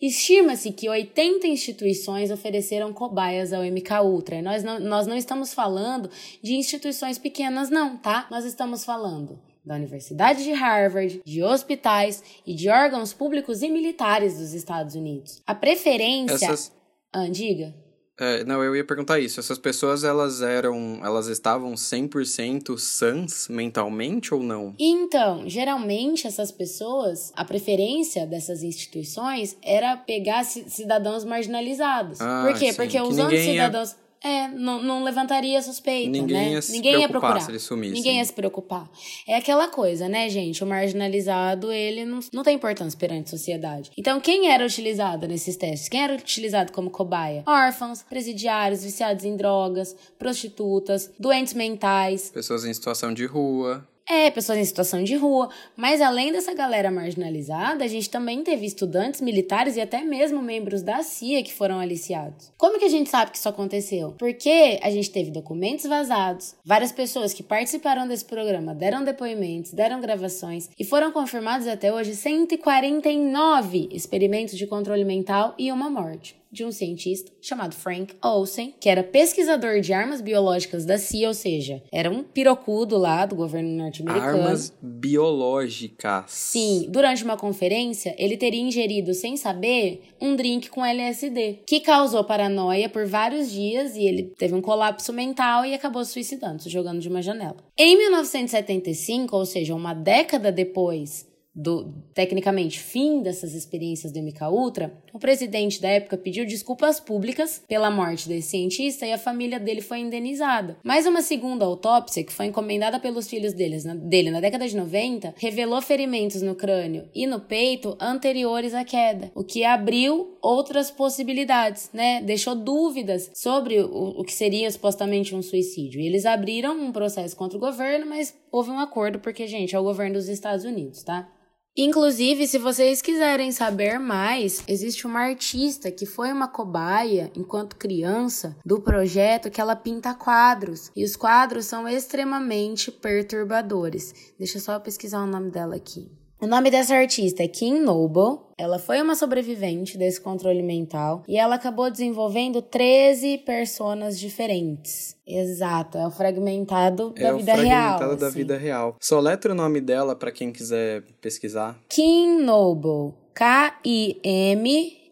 Estima-se que 80 instituições ofereceram cobaias ao MK Ultra. E nós não, nós não estamos falando de instituições pequenas, não, tá? Nós estamos falando da Universidade de Harvard, de hospitais e de órgãos públicos e militares dos Estados Unidos. A preferência. Essas... Ah, diga. É, não, eu ia perguntar isso. Essas pessoas, elas eram, elas estavam 100% sãs mentalmente ou não? Então, geralmente essas pessoas, a preferência dessas instituições era pegar cidadãos marginalizados. Ah, Por quê? sim, Porque que usando cidadãos É, não, não levantaria suspeita, Ninguém né? ia se Ninguém ia preocupar procurar. se eles sumissem. Ninguém ia se preocupar. É aquela coisa, né, gente? O marginalizado, ele não, não tem importância perante a sociedade. Então, quem era utilizado nesses testes? Quem era utilizado como cobaia? Órfãos, presidiários, viciados em drogas, prostitutas, doentes mentais, Pessoas em situação de rua. É, pessoas em situação de rua. Mas além dessa galera marginalizada, a gente também teve estudantes militares e até mesmo membros da CIA que foram aliciados. Como que a gente sabe que isso aconteceu? Porque a gente teve documentos vazados, várias pessoas que participaram desse programa deram depoimentos, deram gravações e foram confirmados até hoje 149 experimentos de controle mental e uma morte de um cientista chamado Frank Olsen, que era pesquisador de armas biológicas da CIA, ou seja, era um pirocudo lá do governo norte-americano. Armas biológicas. Sim, durante uma conferência, ele teria ingerido, sem saber, um drink com LSD, que causou paranoia por vários dias e ele teve um colapso mental e acabou se suicidando, se jogando de uma janela. Em 1975, ou seja, uma década depois do tecnicamente fim dessas experiências do MK Ultra, o presidente da época pediu desculpas públicas pela morte desse cientista e a família dele foi indenizada. Mas uma segunda autópsia, que foi encomendada pelos filhos deles, na, dele na década de 90, revelou ferimentos no crânio e no peito anteriores à queda, o que abriu outras possibilidades, né? Deixou dúvidas sobre o, o que seria supostamente um suicídio. E eles abriram um processo contra o governo, mas houve um acordo porque, gente, é o governo dos Estados Unidos, tá? Inclusive, se vocês quiserem saber mais, existe uma artista que foi uma cobaia enquanto criança do projeto que ela pinta quadros. E os quadros são extremamente perturbadores. Deixa eu só pesquisar o nome dela aqui. O nome dessa artista é Kim Noble. Ela foi uma sobrevivente desse controle mental e ela acabou desenvolvendo 13 personas diferentes. Exato, é o fragmentado da é o vida real. fragmentado da assim. vida real. Soletra o nome dela pra quem quiser pesquisar. Kim Noble.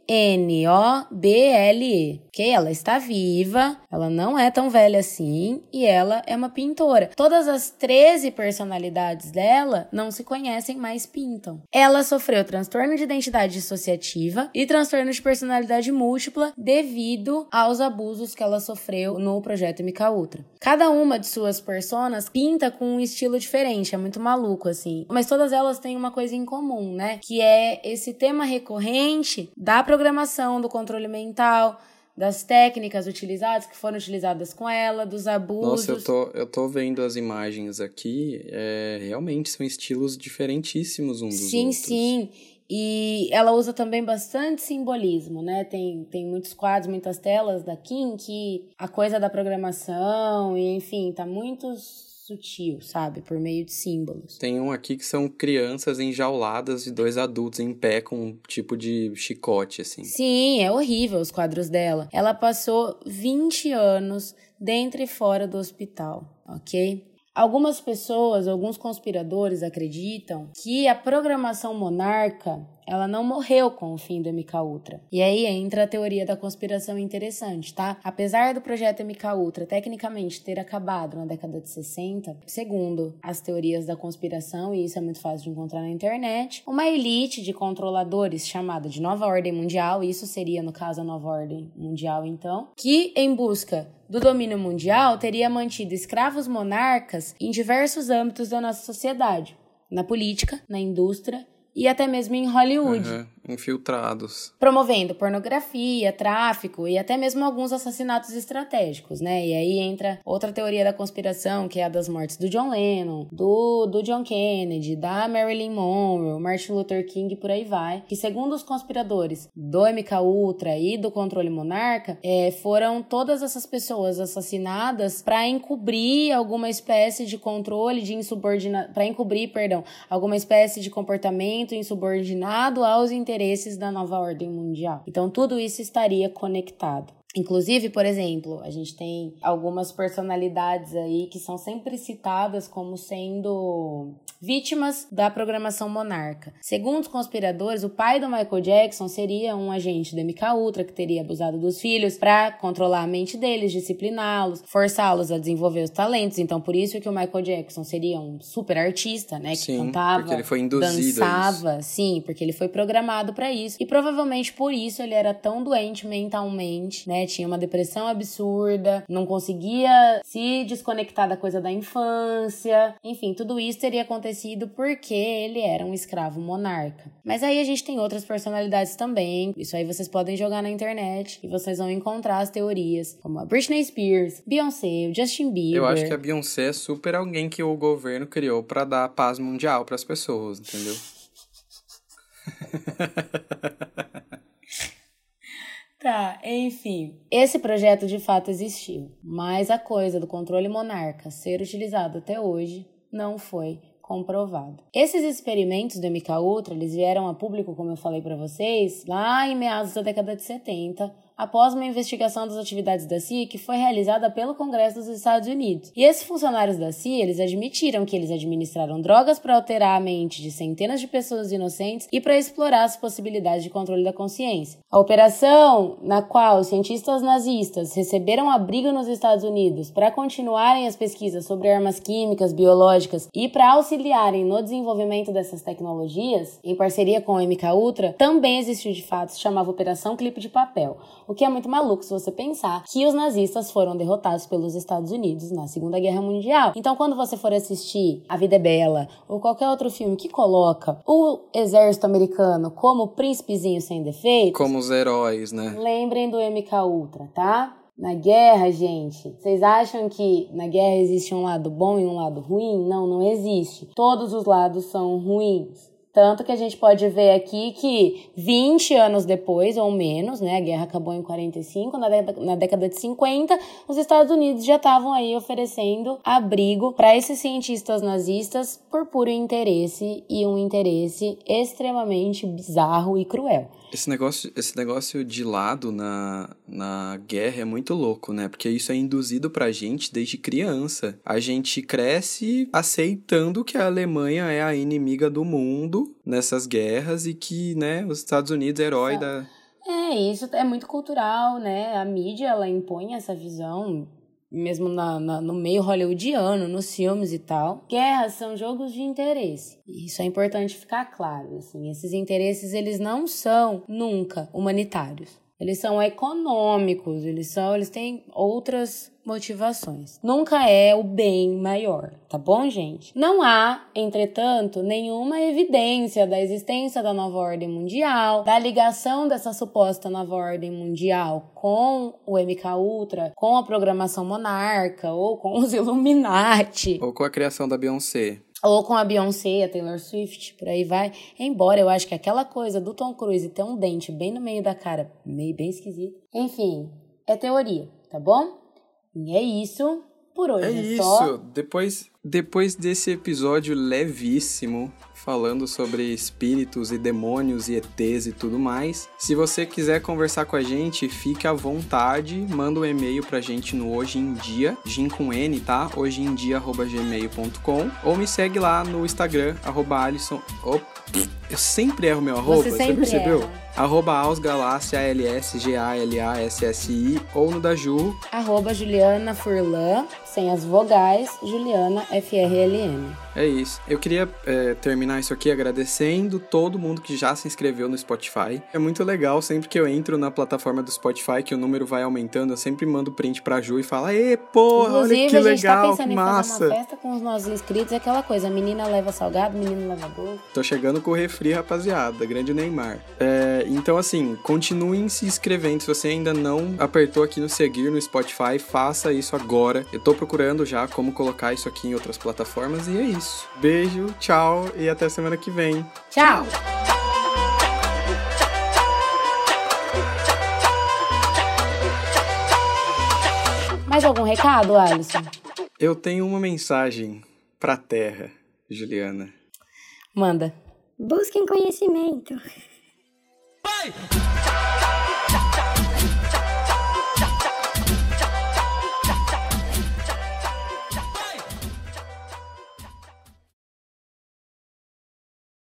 N-O-B-L-E. Ok? Ela está viva, ela não é tão velha assim e ela é uma pintora. Todas as 13 personalidades dela não se conhecem, mas pintam. Ela sofreu transtorno de identidade dissociativa e transtorno de personalidade múltipla devido aos abusos que ela sofreu no projeto MK Ultra. Cada uma de suas personas pinta com um estilo diferente, é muito maluco assim. Mas todas elas têm uma coisa em comum, né? Que é esse tema recorrente da programação, do controle mental, das técnicas utilizadas, que foram utilizadas com ela, dos abusos. Nossa, eu tô, eu tô vendo as imagens aqui, é, realmente são estilos diferentíssimos um dos sim, outros. Sim, sim. E ela usa também bastante simbolismo, né? Tem, tem muitos quadros, muitas telas da Kim que a coisa da programação, e enfim, tá muitos sutil, sabe? Por meio de símbolos. Tem um aqui que são crianças enjauladas e dois adultos em pé com um tipo de chicote, assim. Sim, é horrível os quadros dela. Ela passou 20 anos dentro e fora do hospital, ok? Algumas pessoas, alguns conspiradores acreditam que a programação monarca ela não morreu com o fim do MK Ultra. E aí entra a teoria da conspiração interessante, tá? Apesar do projeto MK Ultra tecnicamente ter acabado na década de 60, segundo as teorias da conspiração, e isso é muito fácil de encontrar na internet, uma elite de controladores chamada de Nova Ordem Mundial, isso seria no caso a Nova Ordem Mundial então, que em busca do domínio mundial teria mantido escravos monarcas em diversos âmbitos da nossa sociedade, na política, na indústria e até mesmo em Hollywood. Uhum infiltrados. Promovendo pornografia, tráfico e até mesmo alguns assassinatos estratégicos, né? E aí entra outra teoria da conspiração, que é a das mortes do John Lennon, do, do John Kennedy, da Marilyn Monroe, Martin Luther King e por aí vai. Que segundo os conspiradores do MK Ultra e do controle monarca, é, foram todas essas pessoas assassinadas para encobrir alguma espécie de controle de insubordinação, para encobrir, perdão, alguma espécie de comportamento insubordinado aos interesses interesses da nova ordem mundial. Então, tudo isso estaria conectado. Inclusive, por exemplo, a gente tem algumas personalidades aí que são sempre citadas como sendo vítimas da programação monarca. Segundo os conspiradores, o pai do Michael Jackson seria um agente do MK Ultra que teria abusado dos filhos para controlar a mente deles, discipliná-los, forçá-los a desenvolver os talentos. Então, por isso que o Michael Jackson seria um super artista, né, que sim, cantava, porque ele foi induzido dançava, sim, porque ele foi programado para isso. E provavelmente por isso ele era tão doente mentalmente, né? Tinha uma depressão absurda, não conseguia se desconectar da coisa da infância. Enfim, tudo isso teria acontecido porque ele era um escravo monarca. Mas aí a gente tem outras personalidades também. Isso aí vocês podem jogar na internet e vocês vão encontrar as teorias, como a Britney Spears, Beyoncé, o Justin Bieber. Eu acho que a Beyoncé é super alguém que o governo criou para dar paz mundial para as pessoas, entendeu? Tá, enfim. Esse projeto de fato existiu, mas a coisa do controle monarca ser utilizado até hoje não foi comprovado. Esses experimentos do MK Ultra, eles vieram a público, como eu falei para vocês, lá em meados da década de 70, após uma investigação das atividades da CIA que foi realizada pelo Congresso dos Estados Unidos. E esses funcionários da CIA, eles admitiram que eles administraram drogas para alterar a mente de centenas de pessoas inocentes e para explorar as possibilidades de controle da consciência. A operação, na qual cientistas nazistas receberam abrigo nos Estados Unidos para continuarem as pesquisas sobre armas químicas, biológicas e para auxiliarem no desenvolvimento dessas tecnologias, em parceria com a MK Ultra, também existiu de fato, se chamava Operação Clipe de Papel. O que é muito maluco se você pensar que os nazistas foram derrotados pelos Estados Unidos na Segunda Guerra Mundial. Então, quando você for assistir A Vida é Bela ou qualquer outro filme que coloca o exército americano como príncipezinho sem defeitos, como os heróis, né? Lembrem do MK Ultra, tá? Na guerra, gente, vocês acham que na guerra existe um lado bom e um lado ruim? Não, não existe. Todos os lados são ruins. Tanto que a gente pode ver aqui que 20 anos depois, ou menos, né, a guerra acabou em 45, na década, na década de 50, os Estados Unidos já estavam aí oferecendo abrigo para esses cientistas nazistas por puro interesse e um interesse extremamente bizarro e cruel. Esse negócio, esse negócio de lado na, na guerra é muito louco, né? Porque isso é induzido pra gente desde criança. A gente cresce aceitando que a Alemanha é a inimiga do mundo nessas guerras e que, né, os Estados Unidos é herói da É, isso é muito cultural, né? A mídia, ela impõe essa visão, mesmo na, na, no meio hollywoodiano, nos filmes e tal. Guerras são jogos de interesse. Isso é importante ficar claro, assim. Esses interesses, eles não são nunca humanitários. Eles são econômicos, eles são, eles têm outras motivações. Nunca é o bem maior, tá bom, gente? Não há, entretanto, nenhuma evidência da existência da nova ordem mundial, da ligação dessa suposta nova ordem mundial com o MK Ultra, com a programação monarca ou com os Illuminati, ou com a criação da Beyoncé. Ou com a Beyoncé, a Taylor Swift, por aí vai. Embora eu acho que aquela coisa do Tom Cruise ter um dente bem no meio da cara, meio bem esquisito. Enfim, é teoria, tá bom? E é isso por hoje. É, é isso. Só... Depois, depois desse episódio levíssimo, falando sobre espíritos e demônios e ETs e tudo mais. Se você quiser conversar com a gente, fique à vontade, manda um e-mail pra gente no Hoje em Dia, gin com N, tá? hojeendia.gmail.com ou me segue lá no Instagram, arroba Alisson... Oh, eu sempre erro meu arroba, você, você percebeu? Erra. Arroba Ausgalassia, L-S-G-A-L-A-S-S-I, ou no da Ju. Arroba Juliana Furlan, sem as vogais, Juliana F-R-L-N. É isso. Eu queria é, terminar isso aqui agradecendo todo mundo que já se inscreveu no Spotify. É muito legal, sempre que eu entro na plataforma do Spotify, que o número vai aumentando, eu sempre mando print pra Ju e falo, ê, porra, Inclusive, olha que legal, a gente tá pensando em fazer uma festa com os nossos inscritos, é aquela coisa, menina leva salgado, menino leva doce. Tô chegando com o refri, rapaziada, grande Neymar. É, então, assim, continuem se inscrevendo. Se você ainda não apertou aqui no seguir no Spotify, faça isso agora. Eu tô procurando já como colocar isso aqui em outras plataformas e é isso. Beijo, tchau e até semana que vem. Tchau! Mais algum recado, Alisson? Eu tenho uma mensagem pra Terra, Juliana. Manda. Busquem conhecimento. Vai!